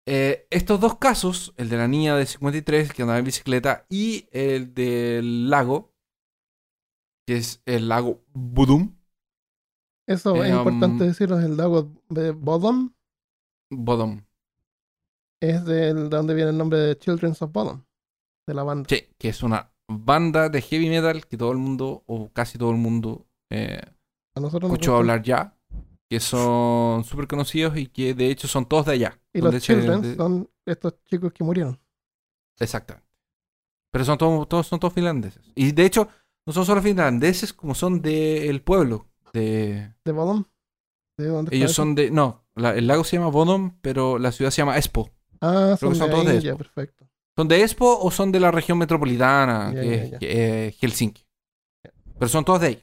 Eh, estos dos casos, el de la niña de 53 que andaba en bicicleta y el del lago, que es el lago Budum, Eso es importante um, decirlo. El lago de Bodom Bodom, es de donde viene el nombre de Children of Bodom, de la banda. sí, que es una banda de heavy metal que todo el mundo, o casi todo el mundo, eh, A nosotros nos escuchó hablar ya, que son súper conocidos y que de hecho son todos de allá. Y los Children de- son estos chicos que murieron. Exactamente. Pero son todos, todos, son todos finlandeses. Y de hecho, No son solo finlandeses como son del pueblo. De... ¿De Bodom? ¿De dónde Ellos son de... No, la- el lago se llama Bodom, pero la ciudad se llama Espo. Ah, creo son, que son de todos de ya, Espoo. perfecto. ¿Son de Espo o son de la región metropolitana, Ya, que ya, eh, Helsinki? Pero son todos de ahí.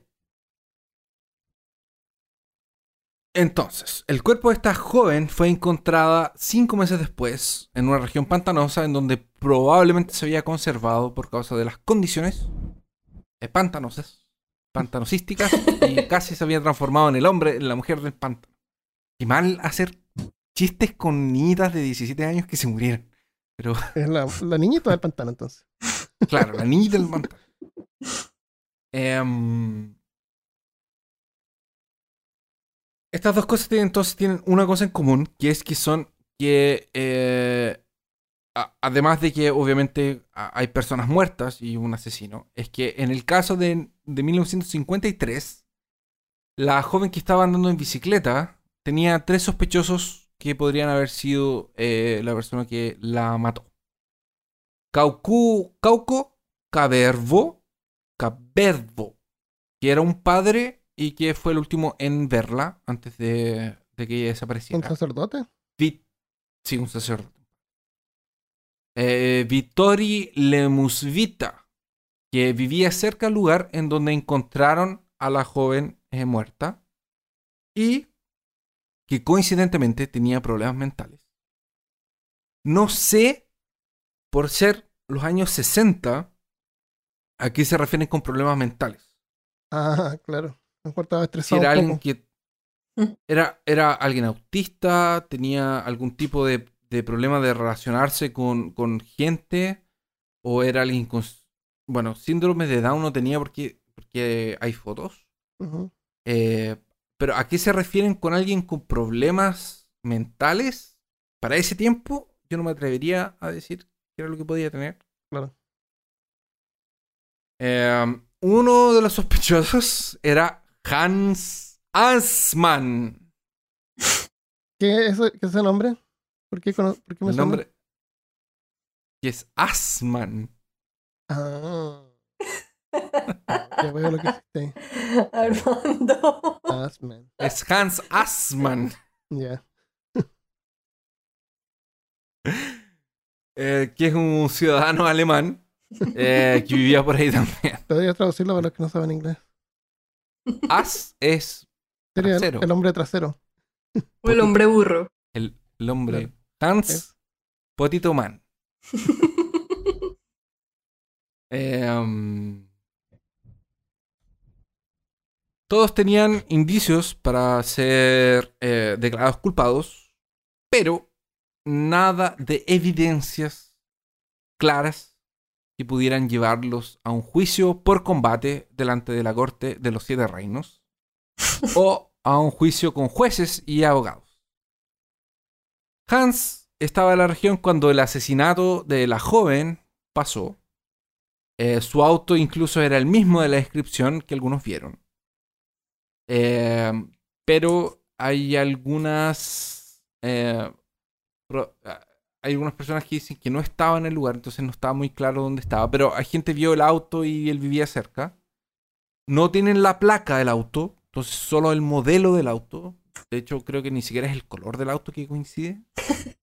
Entonces, el cuerpo de esta joven fue encontrada cinco meses después en una región pantanosa en donde probablemente se había conservado por causa de las condiciones eh, pantanosas, pantanosísticas y casi se había transformado en el hombre, en la mujer del pantano. Y mal hacer chistes con niñitas de 17 años que se murieran. Pero Es la, la niñita del pantano, entonces. Claro, la niñita del pantano. Em, estas dos cosas tienen, entonces tienen una cosa en común, que es que son que, eh, además de que obviamente hay personas muertas y un asesino, es que en el caso de, de 1953, la joven que estaba andando en bicicleta tenía tres sospechosos que podrían haber sido eh, la persona que la mató. Caucu, Cauco Cabervo, Cabervo, que era un padre y que fue el último en verla antes de, de que ella ¿Un desapareciera. sacerdote? Vi- sí, un sacerdote. Eh, Vittori Lemusvita, que vivía cerca del lugar en donde encontraron a la joven eh, muerta y que coincidentemente tenía problemas mentales. No sé, por ser los años 60, a qué se refieren con problemas mentales. Ah, claro. Me Si estresado. era un alguien que. Era, era alguien autista, tenía algún tipo de, de problema de relacionarse con, con gente, o era alguien con. Bueno, síndrome de Down no tenía porque, porque hay fotos. Ujú. Eh, pero ¿a qué se refieren con alguien con problemas mentales? Para ese tiempo, yo no me atrevería a decir qué era lo que podía tener. Claro. Eh, uno de los sospechosos era Hans Assmann. ¿Qué es, qué es ese nombre? ¿Por qué, cono- por qué me El suena? nombre. Que es Assmann. Ah. Ya veo lo que hiciste. Armando. Asman. Es Hans Assmann. Ya. eh, que es un ciudadano alemán eh, que vivía por ahí también. Podría traducirlo para los que no saben inglés. Ass es Sería el, Trasero. el hombre trasero. O el hombre burro. el, el hombre. Hans Potito Man. Eh, um, todos tenían indicios para ser eh, declarados culpados, pero nada de evidencias claras que pudieran llevarlos a un juicio por combate delante de la corte de los siete reinos o a un juicio con jueces y abogados. Hans estaba en la región cuando el asesinato de la joven pasó. Eh, su auto incluso era el mismo de la descripción que algunos vieron. Eh, pero hay algunas... eh, hay algunas personas que dicen que no estaba en el lugar, entonces no estaba muy claro dónde estaba. Pero hay gente vio el auto y él vivía cerca. No tienen la placa del auto, entonces solo el modelo del auto. De hecho, creo que ni siquiera es el color del auto que coincide.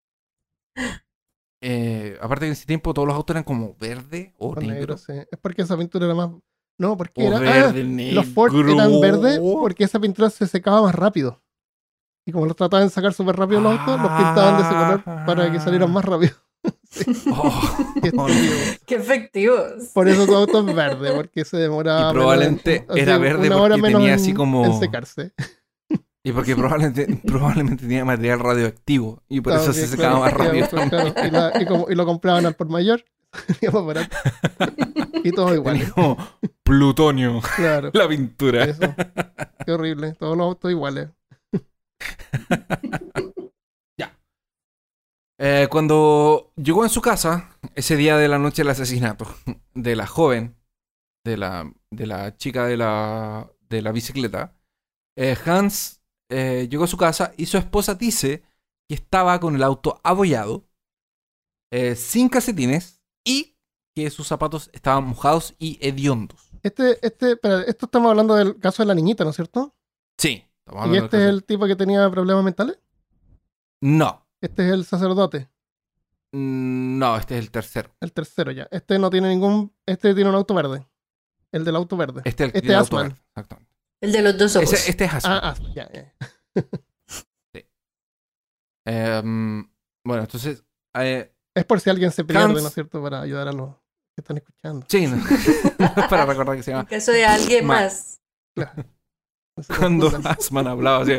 Eh, aparte que en ese tiempo todos los autos eran como verde o o negro. negro, sí. Es porque esa pintura era más. No, porque O era. ah, negro. los Ford eran verdes porque esa pintura se secaba más rápido. Y como los trataban de sacar súper rápido los autos, los pintaban de ese color para que salieran más rápido. Oh, Qué oh. Qué efectivos. Por eso tu auto es verde, porque se demoraba. Y probablemente era verde porque tenía en- así como- En secarse. Y porque probablemente, probablemente tenía material radioactivo. Y por eso se secaba más rápido. claro. Y, la- y como- y lo compraban al por mayor. y todo igual. Tenía como plutonio Claro. la pintura. Eso. Qué horrible. Todos los autos iguales. Eh, cuando llegó en su casa, ese día de la noche del asesinato de la joven, de la, de la chica de la, de la bicicleta, eh, Hans eh, llegó a su casa y su esposa dice que estaba con el auto abollado, eh, sin calcetines y que sus zapatos estaban mojados y hediondos. Este, este, espera, esto estamos hablando del caso de la niñita, ¿no es cierto? Sí. estamos ¿Y este es el tipo que tenía problemas mentales? No. Este es el sacerdote, Mm, No, este es el tercero. el tercero ya. Este no tiene ningún. Este tiene un auto verde. El del auto verde. Este es el Este el auto verde, Exactamente. El de los dos ojos. Ese- este es Asman. Ah, ya, ya. Em, bueno, entonces. eh, Es por si alguien se pierde, Hans- ¿no es cierto? Para ayudar a los que están escuchando. sí, no, para recordar que se En llama. caso de alguien Ma- más. Claro. Cuando. Asman hablaba así.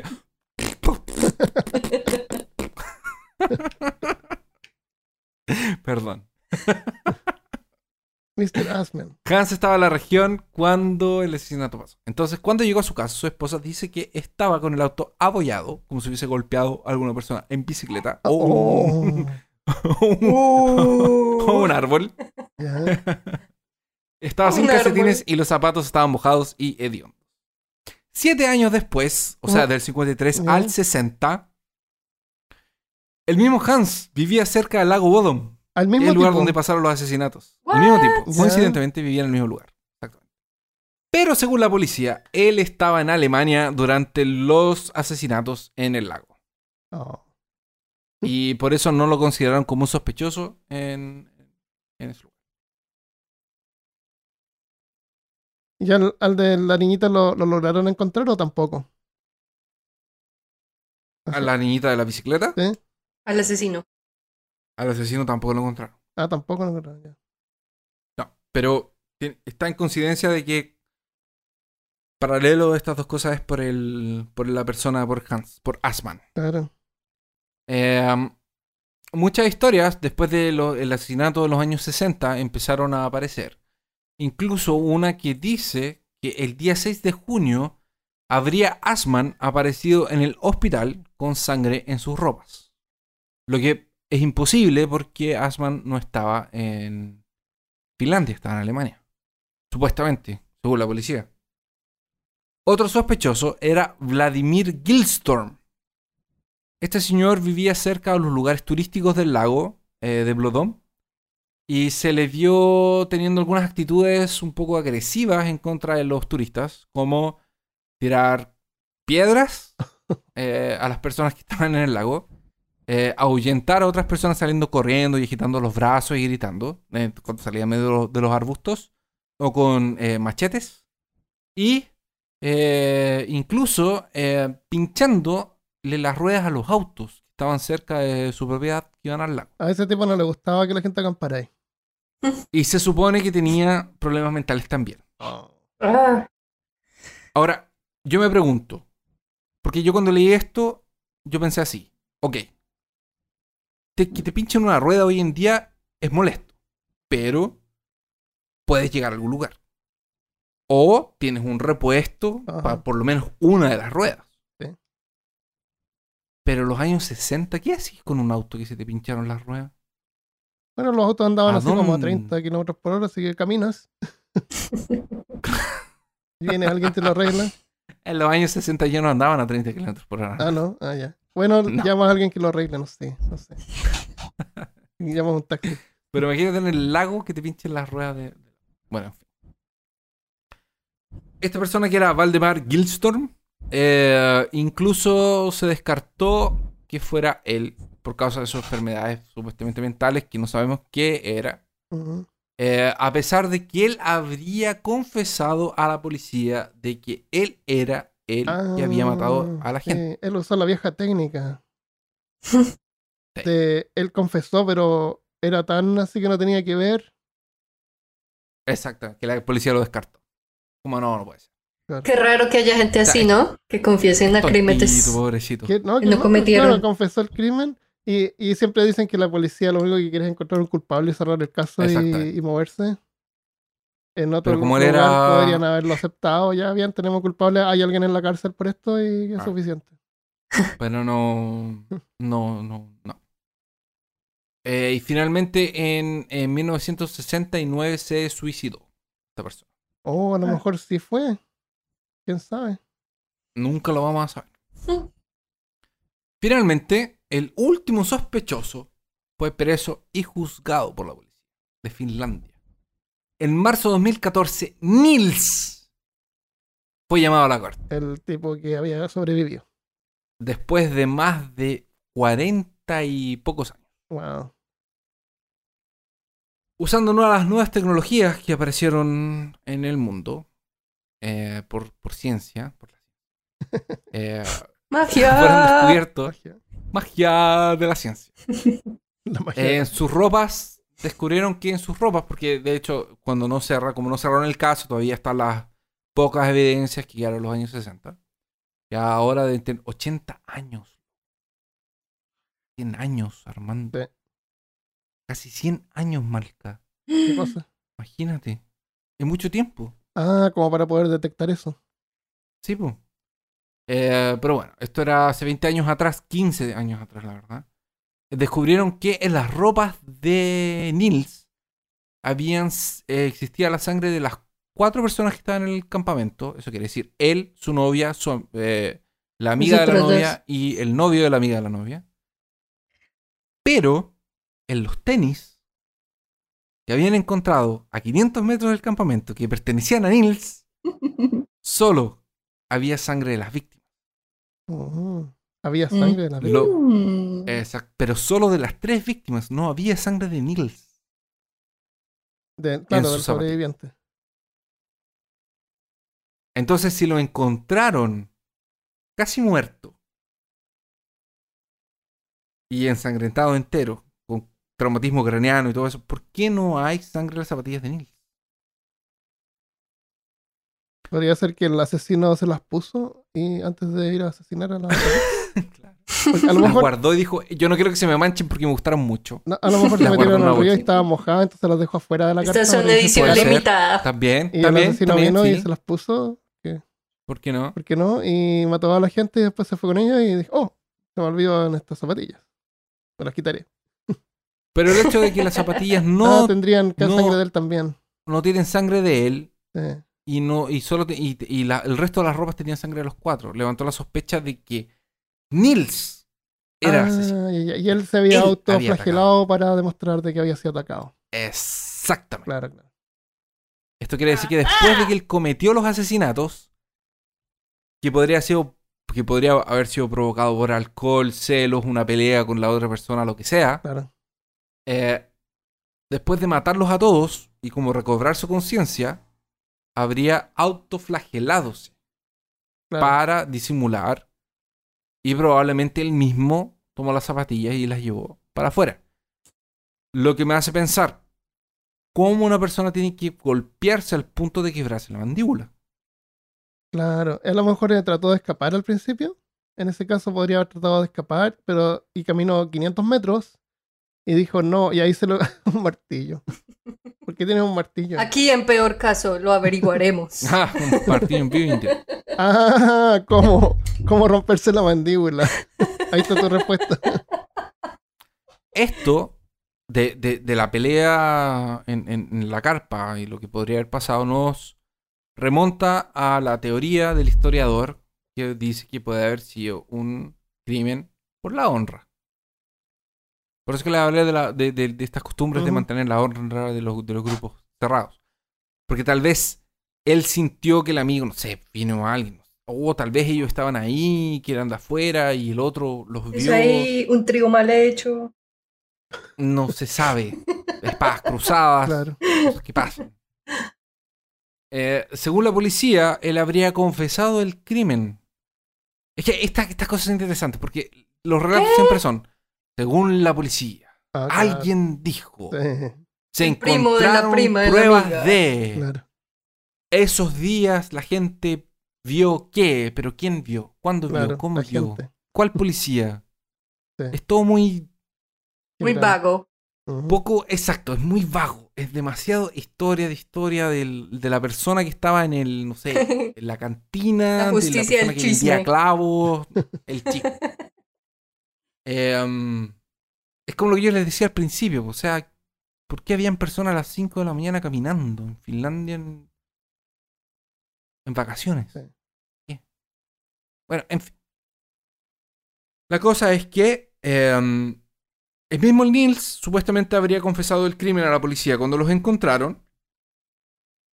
Perdón. Mr. Asman. Hans estaba en la región cuando el asesinato pasó. Entonces, cuando llegó a su casa, su esposa dice que estaba con el auto abollado, como si hubiese golpeado a alguna persona en bicicleta o un, Oh, o un árbol. Estaba sin calcetines árbol. y los zapatos estaban mojados y hediondos. Siete años después, o sea, Oh. del 53 Ya. al 60, el mismo Hans vivía cerca del lago Bodom, Al mismo el lugar tipo. donde pasaron los asesinatos. El mismo tipo. Coincidentemente vivía en el mismo lugar. Exactamente. Pero según la policía, él estaba en Alemania durante los asesinatos en el lago. Oh. Y por eso no lo consideraron como un sospechoso en, en ese lugar. ¿Y al, al de la niñita lo, lo lograron encontrar o tampoco? A la niñita de la bicicleta, ¿Sí? Al asesino. Al asesino tampoco lo encontraron. Ah, tampoco lo encontraron. ya. No, pero está en coincidencia de que paralelo de estas dos cosas es por el por la persona, por Hans, por Asman. Claro. Eh, muchas historias después del asesinato de los años 60 empezaron a aparecer. Incluso una que dice que el día 6 de junio habría Asman aparecido en el hospital con sangre en sus ropas. Lo que es imposible porque Asman no estaba en Finlandia, estaba en Alemania. Supuestamente, según la policía. Otro sospechoso era Vladimir Gilstorm. Este señor vivía cerca de los lugares turísticos del lago eh, de Blodom y se le vio teniendo algunas actitudes un poco agresivas en contra de los turistas, como tirar piedras eh, a las personas que estaban en el lago, eh, ahuyentar a otras personas saliendo corriendo y agitando los brazos y gritando eh, cuando salía en medio de los, de los arbustos, o con eh, machetes, y eh, incluso eh, pinchándole las ruedas a los autos que estaban cerca de su propiedad que iban al lago. A ese tipo no le gustaba que la gente acampara ahí. Y se supone que tenía problemas mentales también. Ah, Ahora, yo me pregunto, porque yo cuando leí esto, yo pensé así, ok, te- que te pinchen una rueda hoy en día es molesto, pero puedes llegar a algún lugar. O tienes un repuesto Ajá. para por lo menos una de las ruedas. Sí. Pero en los años 60, ¿qué haces con un auto que se te pincharon las ruedas? Bueno, los autos andaban ¿A así como a dónde? 30 kilómetros por hora, así que caminas. Viene alguien te lo arregla. En los años 60 ya no andaban a 30 kilómetros por hora. Ah, no, ah, ya. Bueno, No. llamas a alguien que lo arregle, no sé, no sé. Llamas a un taxi. Pero imagínate en el lago que te pinchen las ruedas de. Bueno, en fin. Esta persona que era Valdemar Gilstorm, eh, incluso se descartó que fuera él por causa de sus enfermedades supuestamente mentales que no sabemos qué era. Eh, a pesar de que él habría confesado a la policía de que él era el que había matado a la Ah, gente. él usó la vieja técnica. De- él confesó, pero era tan así que no tenía que ver. Exacto, que la policía lo descartó. Como no, no puede ser. qué raro que haya gente así, ¿no? Que confiesen a crímenes. Pobrecito. Que, no, que No cometieron. claro, confesó el crimen. Y, y siempre dicen que la policía lo único que quiere es encontrar un culpable y cerrar el caso y moverse. En otro Pero como él era- podrían haberlo aceptado. Ya bien, tenemos culpable. Hay alguien en la cárcel por esto y es Ah. suficiente. Pero no. No, no, no. Eh, y finalmente en, en 1969 se suicidó esta persona. Oh, a lo Ah. mejor sí fue. ¿Quién sabe? Nunca lo vamos a saber. Finalmente, el último sospechoso fue preso y juzgado por la policía de Finlandia. En marzo de 2014, Nils fue llamado a la corte. El tipo que había sobrevivido. Después de más de 40 y pocos años. Wow. Usando nuevas, las nuevas tecnologías que aparecieron en el mundo eh, por, por ciencia, por la ciencia, eh, fueron Magia. descubiertos Magia. magia de la ciencia. La magia. Eh, en sus ropas, descubrieron que en sus ropas, porque de hecho, cuando no cerra, como no cerraron el caso, todavía están las pocas evidencias que quedaron en los años 60. Ya ahora de tener 80 años. 100 años, Armando. Sí. Casi 100 años, Malca. ¿Qué cosa? Imagínate. Es mucho tiempo. Ah, como para poder detectar eso. Sí, pues. pero bueno, esto era hace 20 años atrás, 15 años atrás, la verdad. Descubrieron que en las ropas de Nils habían, eh, existía la sangre de las cuatro personas que estaban en el campamento. Eso quiere decir él, su novia, su, eh, la amiga de la novia dos. y el novio de la amiga de la novia. Pero en los tenis que habían encontrado a 500 metros del campamento que pertenecían a Nils, solo había sangre de las víctimas. Oh, había sangre en la Lo- víctima. Mm. Exacto. Pero solo de las tres víctimas, no había sangre de Nils. De- claro, su del sobreviviente. Entonces, si lo encontraron casi muerto y ensangrentado entero, con traumatismo craneano y todo eso, ¿por qué no hay sangre en las zapatillas de Nils? Podría ser que el asesino se las puso y antes de ir a asesinar a la. Claro. A lo Las mejor, guardó y dijo, yo no quiero que se me manchen porque me gustaron mucho. no, a lo mejor se Las metieron en una río y estaba mojada, entonces las dejó afuera de la carta. Estas son para que se edición puede ser. secaran. limitada. También, Y el asesino también, vino y se las puso, ¿Por qué no? ¿por qué no? Y mató a la gente y después se fue con ellos y dijo, oh, se me olvidó en estas zapatillas. Me las quitaré. Pero el hecho de que las zapatillas ah, no, tendrían que no. sangre de él también. no tienen sangre de él, Sí. Y no y solo te- y, y la- el resto de las ropas tenían sangre de los cuatro levantó la sospecha de que Nils era Ah, asesino y, y él se había autoflagelado para demostrar de que había sido atacado. exactamente Claro, claro. esto quiere decir que después de que él cometió los asesinatos que podría sido que podría haber sido provocado por alcohol celos una pelea con la otra persona lo que sea claro. eh, después de matarlos a todos y como recobrar su conciencia habría autoflageladose claro. para disimular y probablemente él mismo tomó las zapatillas y las llevó para afuera. Lo que me hace pensar, ¿cómo una persona tiene que golpearse al punto de quebrarse la mandíbula? Claro, él a lo mejor trató de escapar al principio. En ese caso podría haber tratado de escapar, pero y caminó 500 metros y dijo no, y ahí se lo un martillo. ¿Por qué tiene un martillo? Aquí, en peor caso, lo averiguaremos. Ah, un partido en vivo Ah, ¿cómo, cómo romperse la mandíbula. Ahí está tu respuesta. Esto de, de- de la pelea en, en- en la carpa y lo que podría haber pasado nos remonta a la teoría del historiador que dice que puede haber sido un crimen por la honra. Por eso que le hablé de, la- de- de- de estas costumbres de Ujú. mantener la honra de los, de los grupos cerrados. Porque tal vez él sintió que el amigo, no sé, vino alguien. O tal vez ellos estaban ahí, que eran de afuera y el otro los Es vio ahí un trío mal hecho. no se sabe. Espadas cruzadas, Claro. cosas que pasan. Eh, según la policía, él habría confesado el crimen. Es que esta- estas cosas son interesantes porque los relatos siempre son, según la policía, Ah, claro. alguien dijo, Sí, se El primo de la encontraron prima de la pruebas amiga". de claro. esos días la gente vio qué, pero quién vio, cuándo vio, claro, cómo la vio, gente. cuál policía. Sí. Es todo muy Muy Claro. vago. Ujú. poco exacto, es muy vago. Es demasiado historia de historia del- de la persona que estaba en el, no sé, en la cantina, La justicia de la del persona que vendía chisme. clavos, el chico. Eh, um, es como lo que yo les decía al principio, o sea, ¿por qué habían personas a las 5 de la mañana caminando en Finlandia en, en vacaciones? Bueno, en fin. La cosa es que eh, el mismo Nils supuestamente habría confesado el crimen a la policía cuando los encontraron.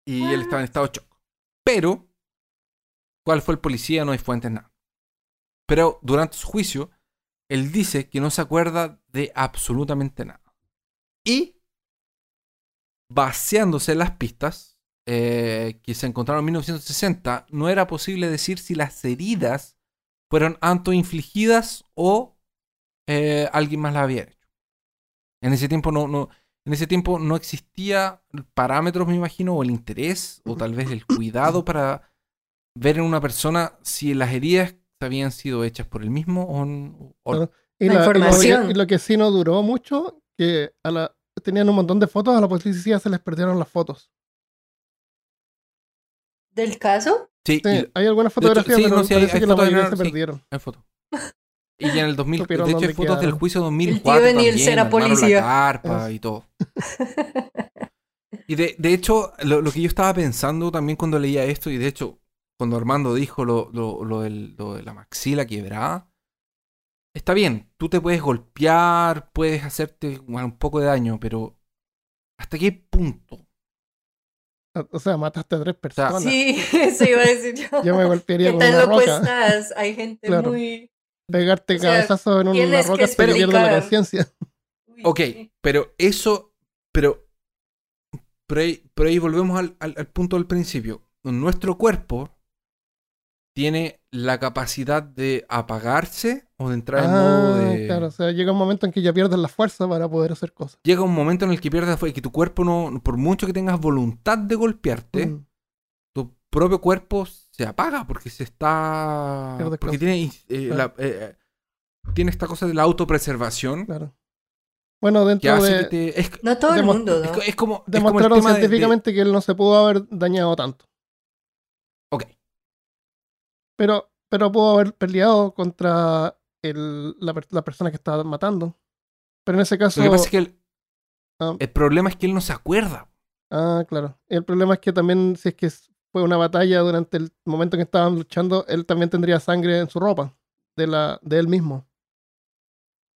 Y él estaba en estado de shock. Pero, ¿cuál fue el policía? No hay fuentes, nada. Pero durante su juicio, él dice que no se acuerda de absolutamente nada. Y, baseándose en las pistas eh, que se encontraron en 1960, no era posible decir si las heridas fueron infligidas o eh, alguien más las había hecho. En ese tiempo no, no, en ese tiempo no existía parámetros, me imagino, o el interés, o tal vez el cuidado para ver en una persona si las heridas habían sido hechas por él mismo o, o y, La información. y lo que sí no duró mucho, que a la, tenían un montón de fotos, a la policía se les perdieron las fotos. ¿Del caso? Sí, Sí, y- hay algunas de hecho, fotografías, sí, pero no, sí, hay- parece hay que la mayoría se perdieron. hay fotos. Y en el 2000, de hecho, hay fotos del juicio tío 2004 Benítez también, era armaron policía. la carpa y todo. Y de, de hecho, lo, lo que yo estaba pensando también cuando leía esto, y de hecho, cuando Armando dijo lo, lo, lo del- lo de la maxila quebrada, está bien, tú te puedes golpear, puedes hacerte bueno, un poco de daño, pero ¿hasta qué punto? O sea, mataste a tres sea, personas. Sí, eso iba a decir yo. Yo me golpearía ¿Qué con una roca. estás? Hay gente Claro. muy... Pegarte O sea, cabezazo en una que roca hasta que pierda la conciencia. Ok, pero eso, pero, pero ahí, pero ahí volvemos al, al- al punto del principio. Nuestro cuerpo tiene la capacidad de apagarse o de entrar en modo Ah, de... claro, o sea, llega un momento en que ya pierdes la fuerza para poder hacer cosas. Llega un momento en el que pierdes y que tu cuerpo no, por mucho que tengas voluntad de golpearte, Mm, tu propio cuerpo se apaga porque se está... Porque cosas. tiene, eh, Claro. la- eh, tiene esta cosa de la autopreservación claro. Bueno, dentro de... que te... Es, No todo el mundo, es ¿no? co- es como... es como el Demostraron tema de- de- científicamente que él no se pudo haber dañado tanto. Pero, pero pudo haber peleado contra el- la, per- la persona que estaba matando. Pero en ese caso. Lo que pasa es que el, Ah. el problema es que él no se acuerda. Ah, claro. El problema es que también, si es que fue una batalla durante el momento en que estaban luchando, él también tendría sangre en su ropa. De, la, de él mismo.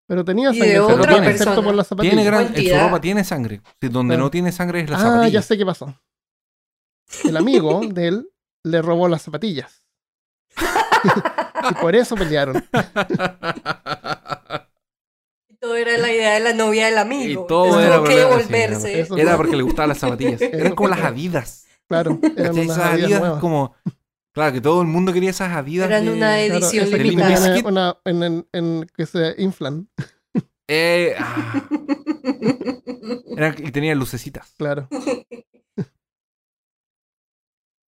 Pero tenía Y de sangre, otra excepto persona. por las zapatillas. Tiene gran, en su ropa tiene sangre. Si donde Claro. no tiene sangre es la ah, zapatilla. ya sé qué pasó. El amigo de él le robó las zapatillas. y por eso pelearon. Todo era la idea de la novia del amigo. Y todo era que sí, Era porque le gustaban las zapatillas. Eran como las. Adidas. Claro, eran Esas Adidas como... Claro, que todo el mundo quería esas Adidas. Eran de- una Claro, edición Limp limitada. una, en, en- en que se inflan, Eh, ah, y tenían lucecitas. claro.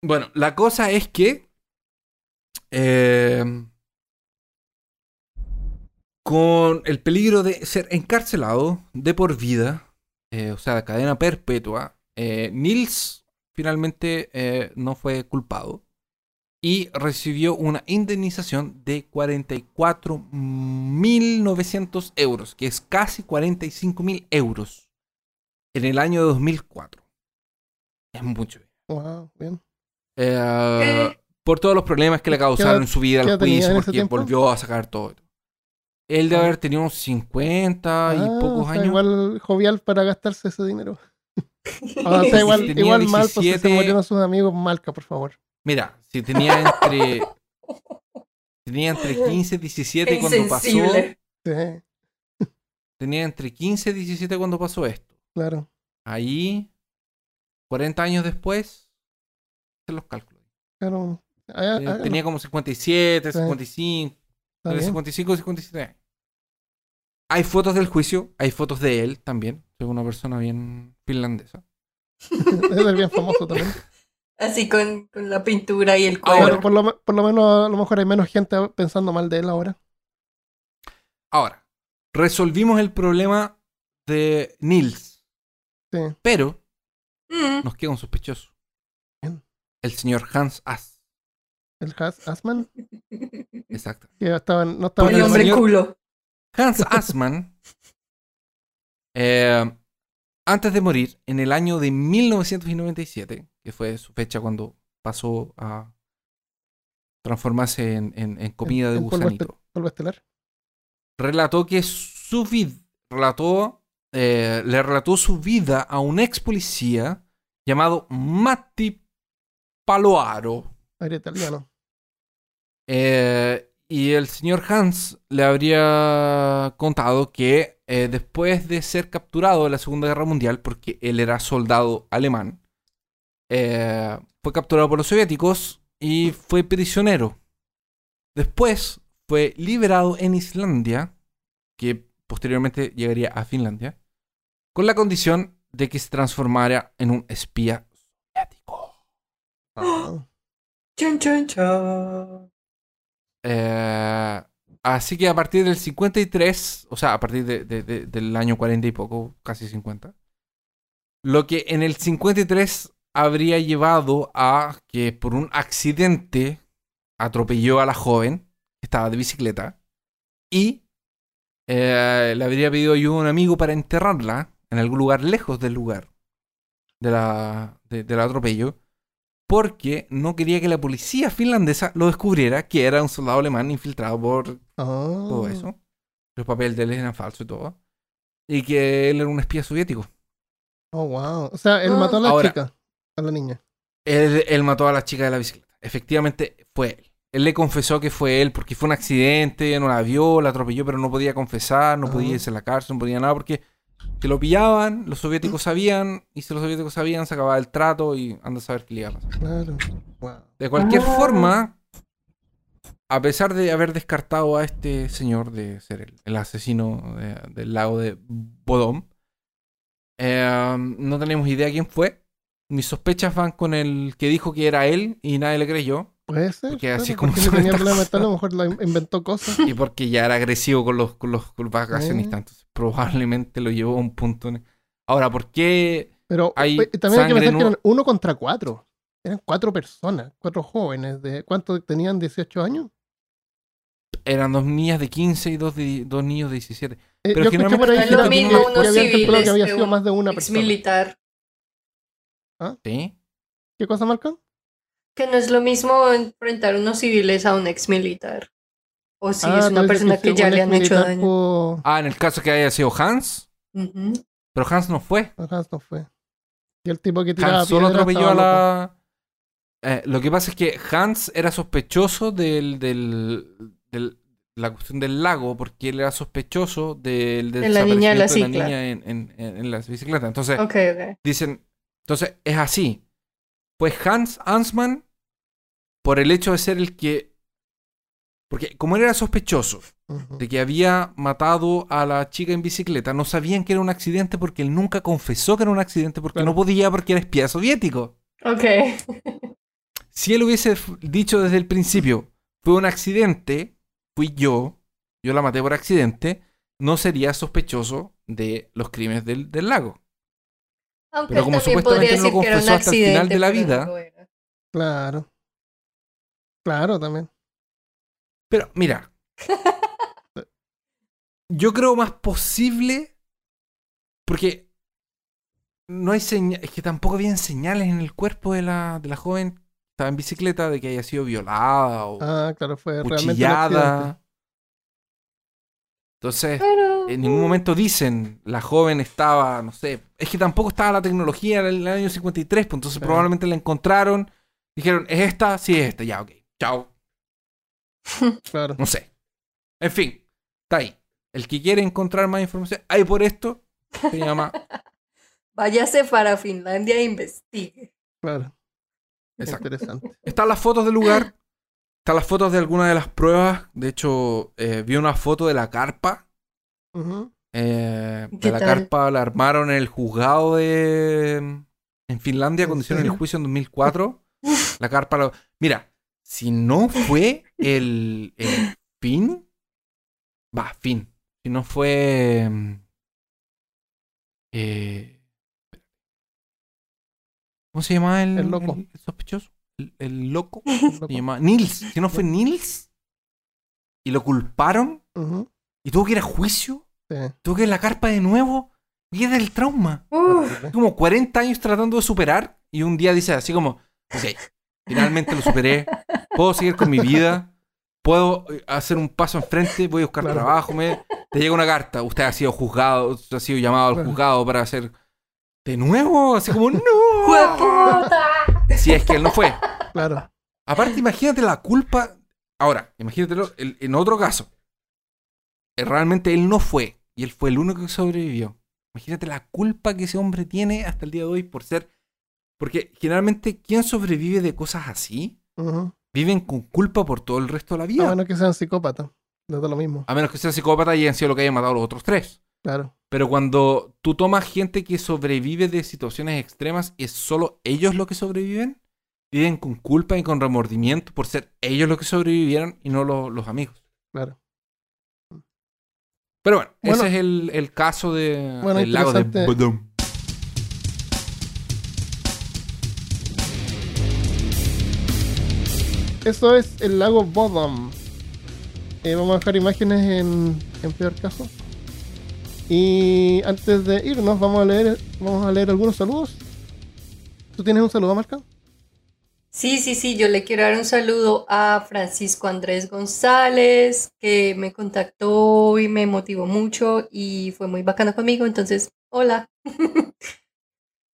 Bueno, la cosa es que... eh, con el peligro de ser encarcelado de por vida, eh, o sea, cadena perpetua, eh, Nils finalmente eh, no fue culpado y recibió una indemnización de 44.900 euros, que es casi 45.000 euros en el año 2004. Es mucho. Wow, bien. Eh, Eh. Por todos los problemas que le ¿Qué edad- causaron en su vida al juicio, porque tiempo? volvió a sacar todo. Él debe Ah. haber tenido unos 50 y Ah, pocos o sea, años. Igual jovial para gastarse ese dinero. O sea, igual, Tenía igual mal, pues si se 17. murieron sus amigos, Malca, por favor. Mira, si tenía entre. tenía entre 15 y 17 cuando pasó. Sí, Tenía entre 15 y 17 cuando pasó esto. claro. Ahí, 40 años después, hacen los cálculos. claro. Ah, Eh, ah, tenía como 57, Sí. 55, está entre bien. 55 y 57 años. Hay fotos del juicio, hay fotos de él también. Es una persona bien finlandesa. Ser bien famoso también. Así con, con la pintura y el Ahora. Pero por lo, me- por lo menos, a lo mejor hay menos gente pensando mal de él ahora. Ahora, resolvimos el problema de Nils, Sí. pero Mm. nos queda un sospechoso. ¿Quién? El señor Hans Ass. El Has Asman, Exacto. que estaban, no estaban El el hombre señor- culo. Hans Assmann, eh, antes de morir, en el año de 1997, que fue su fecha cuando pasó a transformarse en, en- en comida de en polvo gusanito, polvo estelar. relató que su vida, relató, eh, le relató su vida a un ex policía llamado Matti Paloaro. Aire italiano. Eh, y el señor Hans le habría contado que eh, después de ser capturado en la Segunda Guerra Mundial, porque él era soldado alemán, eh, fue capturado por los soviéticos y fue prisionero. Después fue liberado en Islandia, que posteriormente llegaría a Finlandia, con la condición de que se transformara en un espía soviético. Ah, Chun, chun, chun. Eh, así que a partir del 53, o sea, a partir de- de- de- del año 40 y poco, casi 50, lo que en el 53 habría llevado a que por un accidente atropelló a la joven que estaba de bicicleta y eh, le habría pedido ayuda a un amigo para enterrarla en algún lugar lejos del lugar de la, de- del atropello porque no quería que la policía finlandesa lo descubriera que era un soldado alemán infiltrado por ah. todo eso. Los papeles de él eran falsos y todo. Y que él era un espía soviético. Oh, wow. O sea, él Ah. mató a la Ahora- chica, a la niña. Él, él mató a la chica de la bicicleta. Efectivamente fue él. Él le confesó que fue él porque fue un accidente, no la vio, la atropelló, pero no podía confesar, no podía Ajá. irse a la cárcel, no podía nada porque si lo pillaban, los soviéticos sabían, y si los soviéticos sabían, se acababa el trato y anda a saber qué le iba a pasar. Claro. Wow. De cualquier Ah. forma, a pesar de haber descartado a este señor de ser el, el asesino de- del lago de Bodom, eh, no tenemos idea quién fue. Mis sospechas van con el que dijo que era él y nadie le creyó. Puede ser. Porque así es claro, como porque tenía problema mental, a lo mejor la inventó cosas. Y porque ya era agresivo con los, con los, con los vacacionistas. Entonces probablemente lo llevó a un punto. en- Ahora, ¿por qué? Pero Hay eh, también hay que pensar en que uno- eran uno contra cuatro. Eran cuatro personas, cuatro jóvenes. de ¿Cuánto tenían? ¿18 años? Eran dos niñas de 15 y dos, de, dos niños de 17. Eh, Pero yo escuché por ahí generalmente que, No es lo mismo que unos civiles que había que sido un más de una ex persona. militar. ¿Sí? ¿Qué cosa, Marco? Que no es lo mismo enfrentar unos civiles a un ex militar. O si Ah, es una persona que ya le han hecho daño. Ah, en el caso que haya sido Hans. Pero Hans no fue. Hans no fue. Y el tipo que tiraba Hans solo atropelló a la. Eh, lo que pasa es que Hans era sospechoso del, del, del- la cuestión del lago, porque él era sospechoso del, del De la niña de la niña en, en, en, en la bicicleta. Entonces, Ok, ok. dicen. Entonces, es así. Pues Hans Hansman, por el hecho de ser el que. Porque como él era sospechoso de que había matado a la chica en bicicleta, no sabían que era un accidente porque él nunca confesó que era un accidente porque Claro. no podía porque era espía soviético. Ok. Si él hubiese dicho desde el principio, fue un accidente, fui yo, yo la maté por accidente, no sería sospechoso de los crímenes del, del lago. Aunque Pero como también supuestamente podría no lo decir que era un confesó hasta el final de la vida. Claro. Claro, también. Pero mira, yo creo más posible porque no hay señales, es que tampoco habían señales en el cuerpo de la, de la joven que estaba en bicicleta de que haya sido violada o Ah, claro, fue cuchillada. Entonces, Pero. en ningún momento dicen la joven estaba, no sé, es que tampoco estaba la tecnología en el año 53, pues entonces Claro. probablemente la encontraron, dijeron, ¿es esta? Sí, es esta, ya, ok, chao, Claro. no sé. En fin, está ahí. El que quiere encontrar más información, ahí por esto, se llama... Váyase para Finlandia e investigue. Claro. Exacto. Interesante. Están las fotos del lugar, están las fotos de algunas de las pruebas, de hecho, eh, vi una foto de la carpa. Eh, ¿Qué de la tal? carpa la armaron en el juzgado de en Finlandia ¿En cuando hicieron el juicio en 2004. La carpa la- Mira, si no fue el, el fin, va, fin. Si no fue mm, eh, ¿Cómo se llamaba el, El loco. el sospechoso? El, el loco. Loco. Se llamaba Nils. Si no fue Nils y lo culparon y tuvo que ir a juicio, Sí. tuvo que ir a la carpa de nuevo y es del trauma. Como 40 años tratando de superar y un día dice así como, ok, finalmente lo superé, puedo seguir con mi vida, puedo eh, hacer un paso enfrente, voy a buscar Claro. trabajo, me... te llega una carta, usted ha sido juzgado, usted ha sido llamado al juzgado para hacer De nuevo, así como, no. Si es que él no fue. Claro. Aparte, imagínate la culpa. Ahora, imagínatelo el- en otro caso. Eh, Realmente él no fue. Y él fue el único que sobrevivió. Imagínate la culpa que ese hombre tiene hasta el día de hoy por ser. Porque generalmente, ¿quién sobrevive de cosas así? Viven con culpa por todo el resto de la A vida. menos que sean psicópatas. Les da lo mismo. A menos que sean psicópatas y hayan sido lo que hayan matado a los otros tres. Claro. Pero cuando tú tomas gente que sobrevive de situaciones extremas, ¿es solo ellos los que sobreviven? Viven con culpa y con remordimiento por ser ellos los que sobrevivieron y no lo- los amigos. Claro. Pero bueno, Bueno. ese es el, el caso de, Bueno, del lago de interesante. Eso es el lago Bodom. Eh, vamos a dejar imágenes en, en peor caso. Y antes de irnos, vamos a leer, vamos a leer algunos saludos. ¿Tú tienes un saludo, Marca? Sí, sí, sí, yo le quiero dar un saludo a Francisco Andrés González, que me contactó y me motivó mucho y fue muy bacano conmigo. Entonces, hola.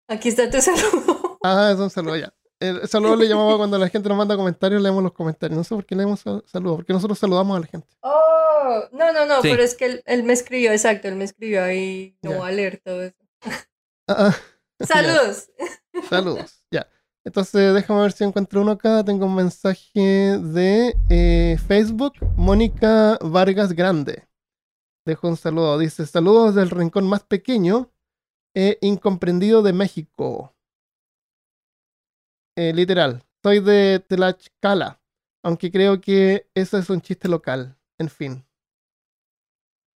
Aquí está tu saludo. Ah, es un saludo ya. El saludo le llamaba cuando la gente nos manda comentarios, leemos los comentarios. No sé por qué leemos sal- saludos, porque nosotros saludamos a la gente. Oh, no, no, no, Sí. pero es que él, él me escribió, exacto, él me escribió ahí, no Ya. voy a leer todo eso. Ah, ah, Saludos. Saludos, ya. Entonces, déjame ver si encuentro uno acá. Tengo un mensaje de eh, Facebook, Mónica Vargas Grande. Dejo un saludo. Dice: Saludos del rincón más pequeño e incomprendido de México. Eh, literal. Soy de Tlaxcala, aunque creo que eso es un chiste local. En fin.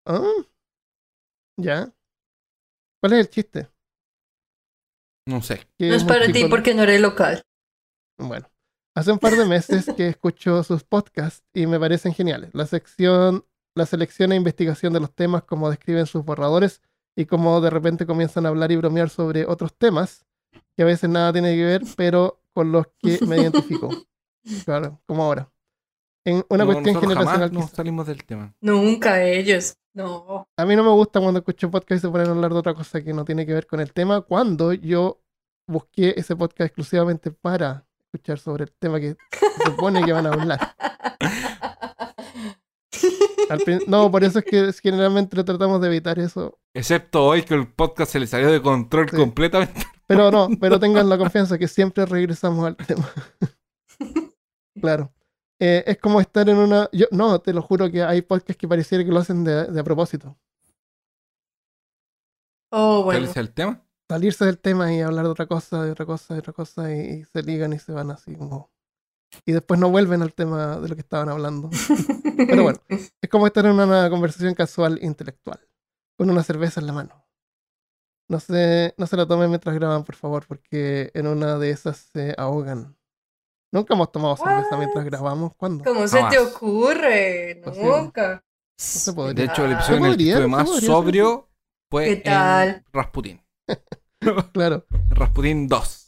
Ah, ya. ¿Cuál es el chiste? No sé. No es para ti porque no eres local. Bueno, hace un par de meses que escucho sus podcasts y me parecen geniales. La sección, la selección e investigación de los temas, cómo describen sus borradores y cómo de repente comienzan a hablar y bromear sobre otros temas que a veces nada tiene que ver, pero con los que me identifico. Claro, como ahora. En una No, cuestión generacional. quizá. salimos del tema. Nunca ellos. No. A mí no me gusta cuando escucho podcast y se ponen a hablar de otra cosa que no tiene que ver con el tema, cuando yo busqué ese podcast exclusivamente para escuchar sobre el tema que se supone que van a hablar. Al no, por eso es que generalmente tratamos de evitar eso. Excepto hoy que el podcast se le salió de control Sí. completamente. Pero no, pero tengan la confianza que siempre regresamos al tema. claro. Eh, es como estar en una... Yo, no, te lo juro que hay podcasts que pareciera que lo hacen de, de a propósito. Oh, ¿Cuál bueno. es el tema? salirse del tema y hablar de otra cosa, de otra cosa, de otra cosa, y, y se ligan y se van así como. Y después no vuelven al tema de lo que estaban hablando. Pero bueno, es como estar en una conversación casual intelectual, con una cerveza en la mano. No se, no se la tomen mientras graban, por favor, porque en una de esas se ahogan. Nunca hemos tomado cerveza mientras What? grabamos. ¿Cuándo? No ¿Cómo se te Jamás. ocurre? Posible. Nunca. se podría. De hecho, el Ah. episodio en el que estuve se más sobrio fue ¿Qué tal? en Rasputin. Claro. Rasputin 2.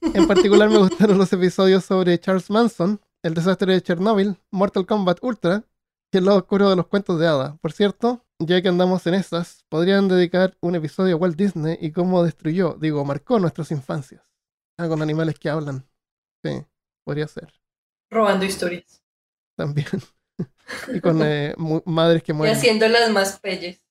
En particular me gustaron los episodios sobre Charles Manson, el desastre de Chernobyl, Mortal Kombat Ultra y el lado oscuro de los cuentos de hadas. Por cierto, ya que andamos en esas, podrían dedicar un episodio a Walt Disney y cómo destruyó, digo, marcó nuestras infancias. Ah, con animales que hablan. Sí, podría ser. Robando historias. También. y con eh, madres que Y mueren. haciéndolas más pelles.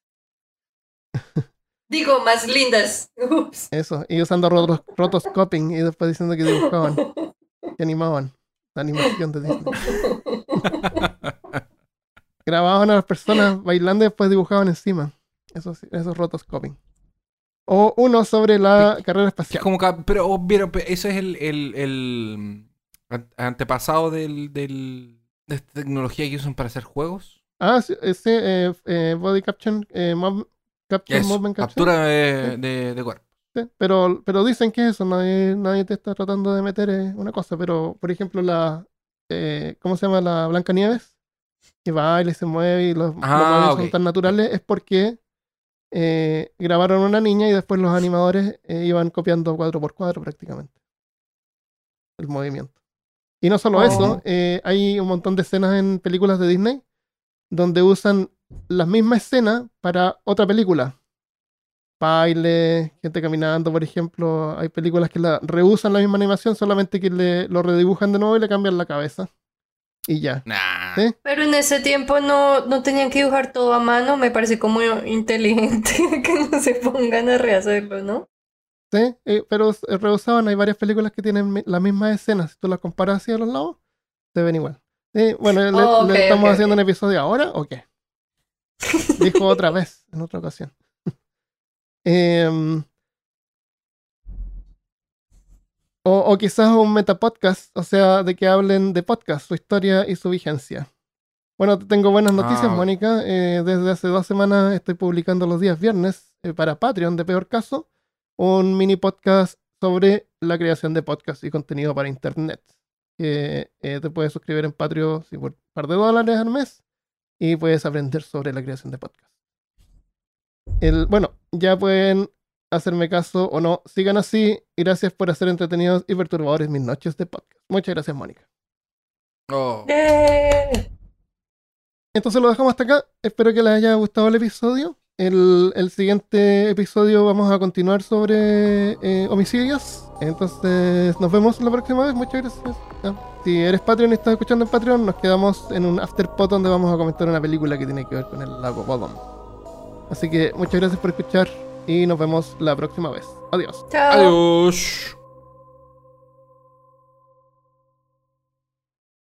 Digo, más lindas. Ups. Eso, y usando rotos, rotoscoping y después diciendo que dibujaban, que animaban. La animación de Disney. grababan a las personas bailando y después dibujaban encima. Eso sí, esos rotoscoping. O uno sobre la carrera Es espacial. como que- pero, oh, pero, ese es el, el, el an- antepasado del, del, de esta tecnología que usan para hacer juegos. Ah, sí, ese eh, eh, body caption, eh, capture Eso, movement capture. captura de, de, de cuerpo. Sí, pero, pero dicen que eso, nadie, nadie te está tratando de meter eh, una cosa. Pero, por ejemplo, la. eh, ¿Cómo se llama? La Blanca Nieves, que baila y se mueve y los, los Ah, movimientos son tan naturales, es porque eh, grabaron una niña y después los animadores eh, iban copiando cuadro por cuadro prácticamente el movimiento. Y no solo Oh. eso, eh, hay un montón de escenas en películas de Disney donde usan la misma escena para otra película. baile, gente caminando, por ejemplo. Hay películas que la reusan la misma animación, solamente que le, lo redibujan de nuevo y le cambian la cabeza. Y ya. Nah. ¿Sí? Pero en ese tiempo no, no tenían que dibujar todo a mano, me parece como inteligente que no se pongan a rehacerlo, ¿no? Sí, eh, pero s- reusaban. Hay varias películas que tienen las mismas escenas. Si tú las comparas hacia los lados, se ven igual. Sí, bueno, le, Oh, le estamos haciendo un episodio ahora o qué? Dijo otra vez, en otra ocasión. Em, o, o quizás un metapodcast, o sea, de que hablen de podcast, su historia y su vigencia. Bueno, te tengo buenas noticias, Ah. Mónica. Eh, desde hace dos semanas estoy publicando los días viernes eh, para Patreon, de peor caso, un mini podcast sobre la creación de podcast y contenido para Internet. Que eh, te puedes suscribir en Patreon por un par de dólares al mes y puedes aprender sobre la creación de podcast. El, bueno, ya pueden hacerme caso o no. Sigan así y gracias por hacer entretenidos y perturbadores mis noches de podcast. Muchas gracias, Mónica. Oh. ¡Eh! Entonces lo dejamos hasta acá. Espero que les haya gustado el episodio. El, el siguiente episodio vamos a continuar sobre eh, homicidios. Entonces nos vemos la próxima vez. Muchas gracias. Ah, Si eres Patreon y estás escuchando en Patreon, nos quedamos en un afterpot donde vamos a comentar una película que tiene que ver con el lago Bodom. Así que muchas gracias por escuchar y nos vemos la próxima vez. Adiós. Chao. Adiós.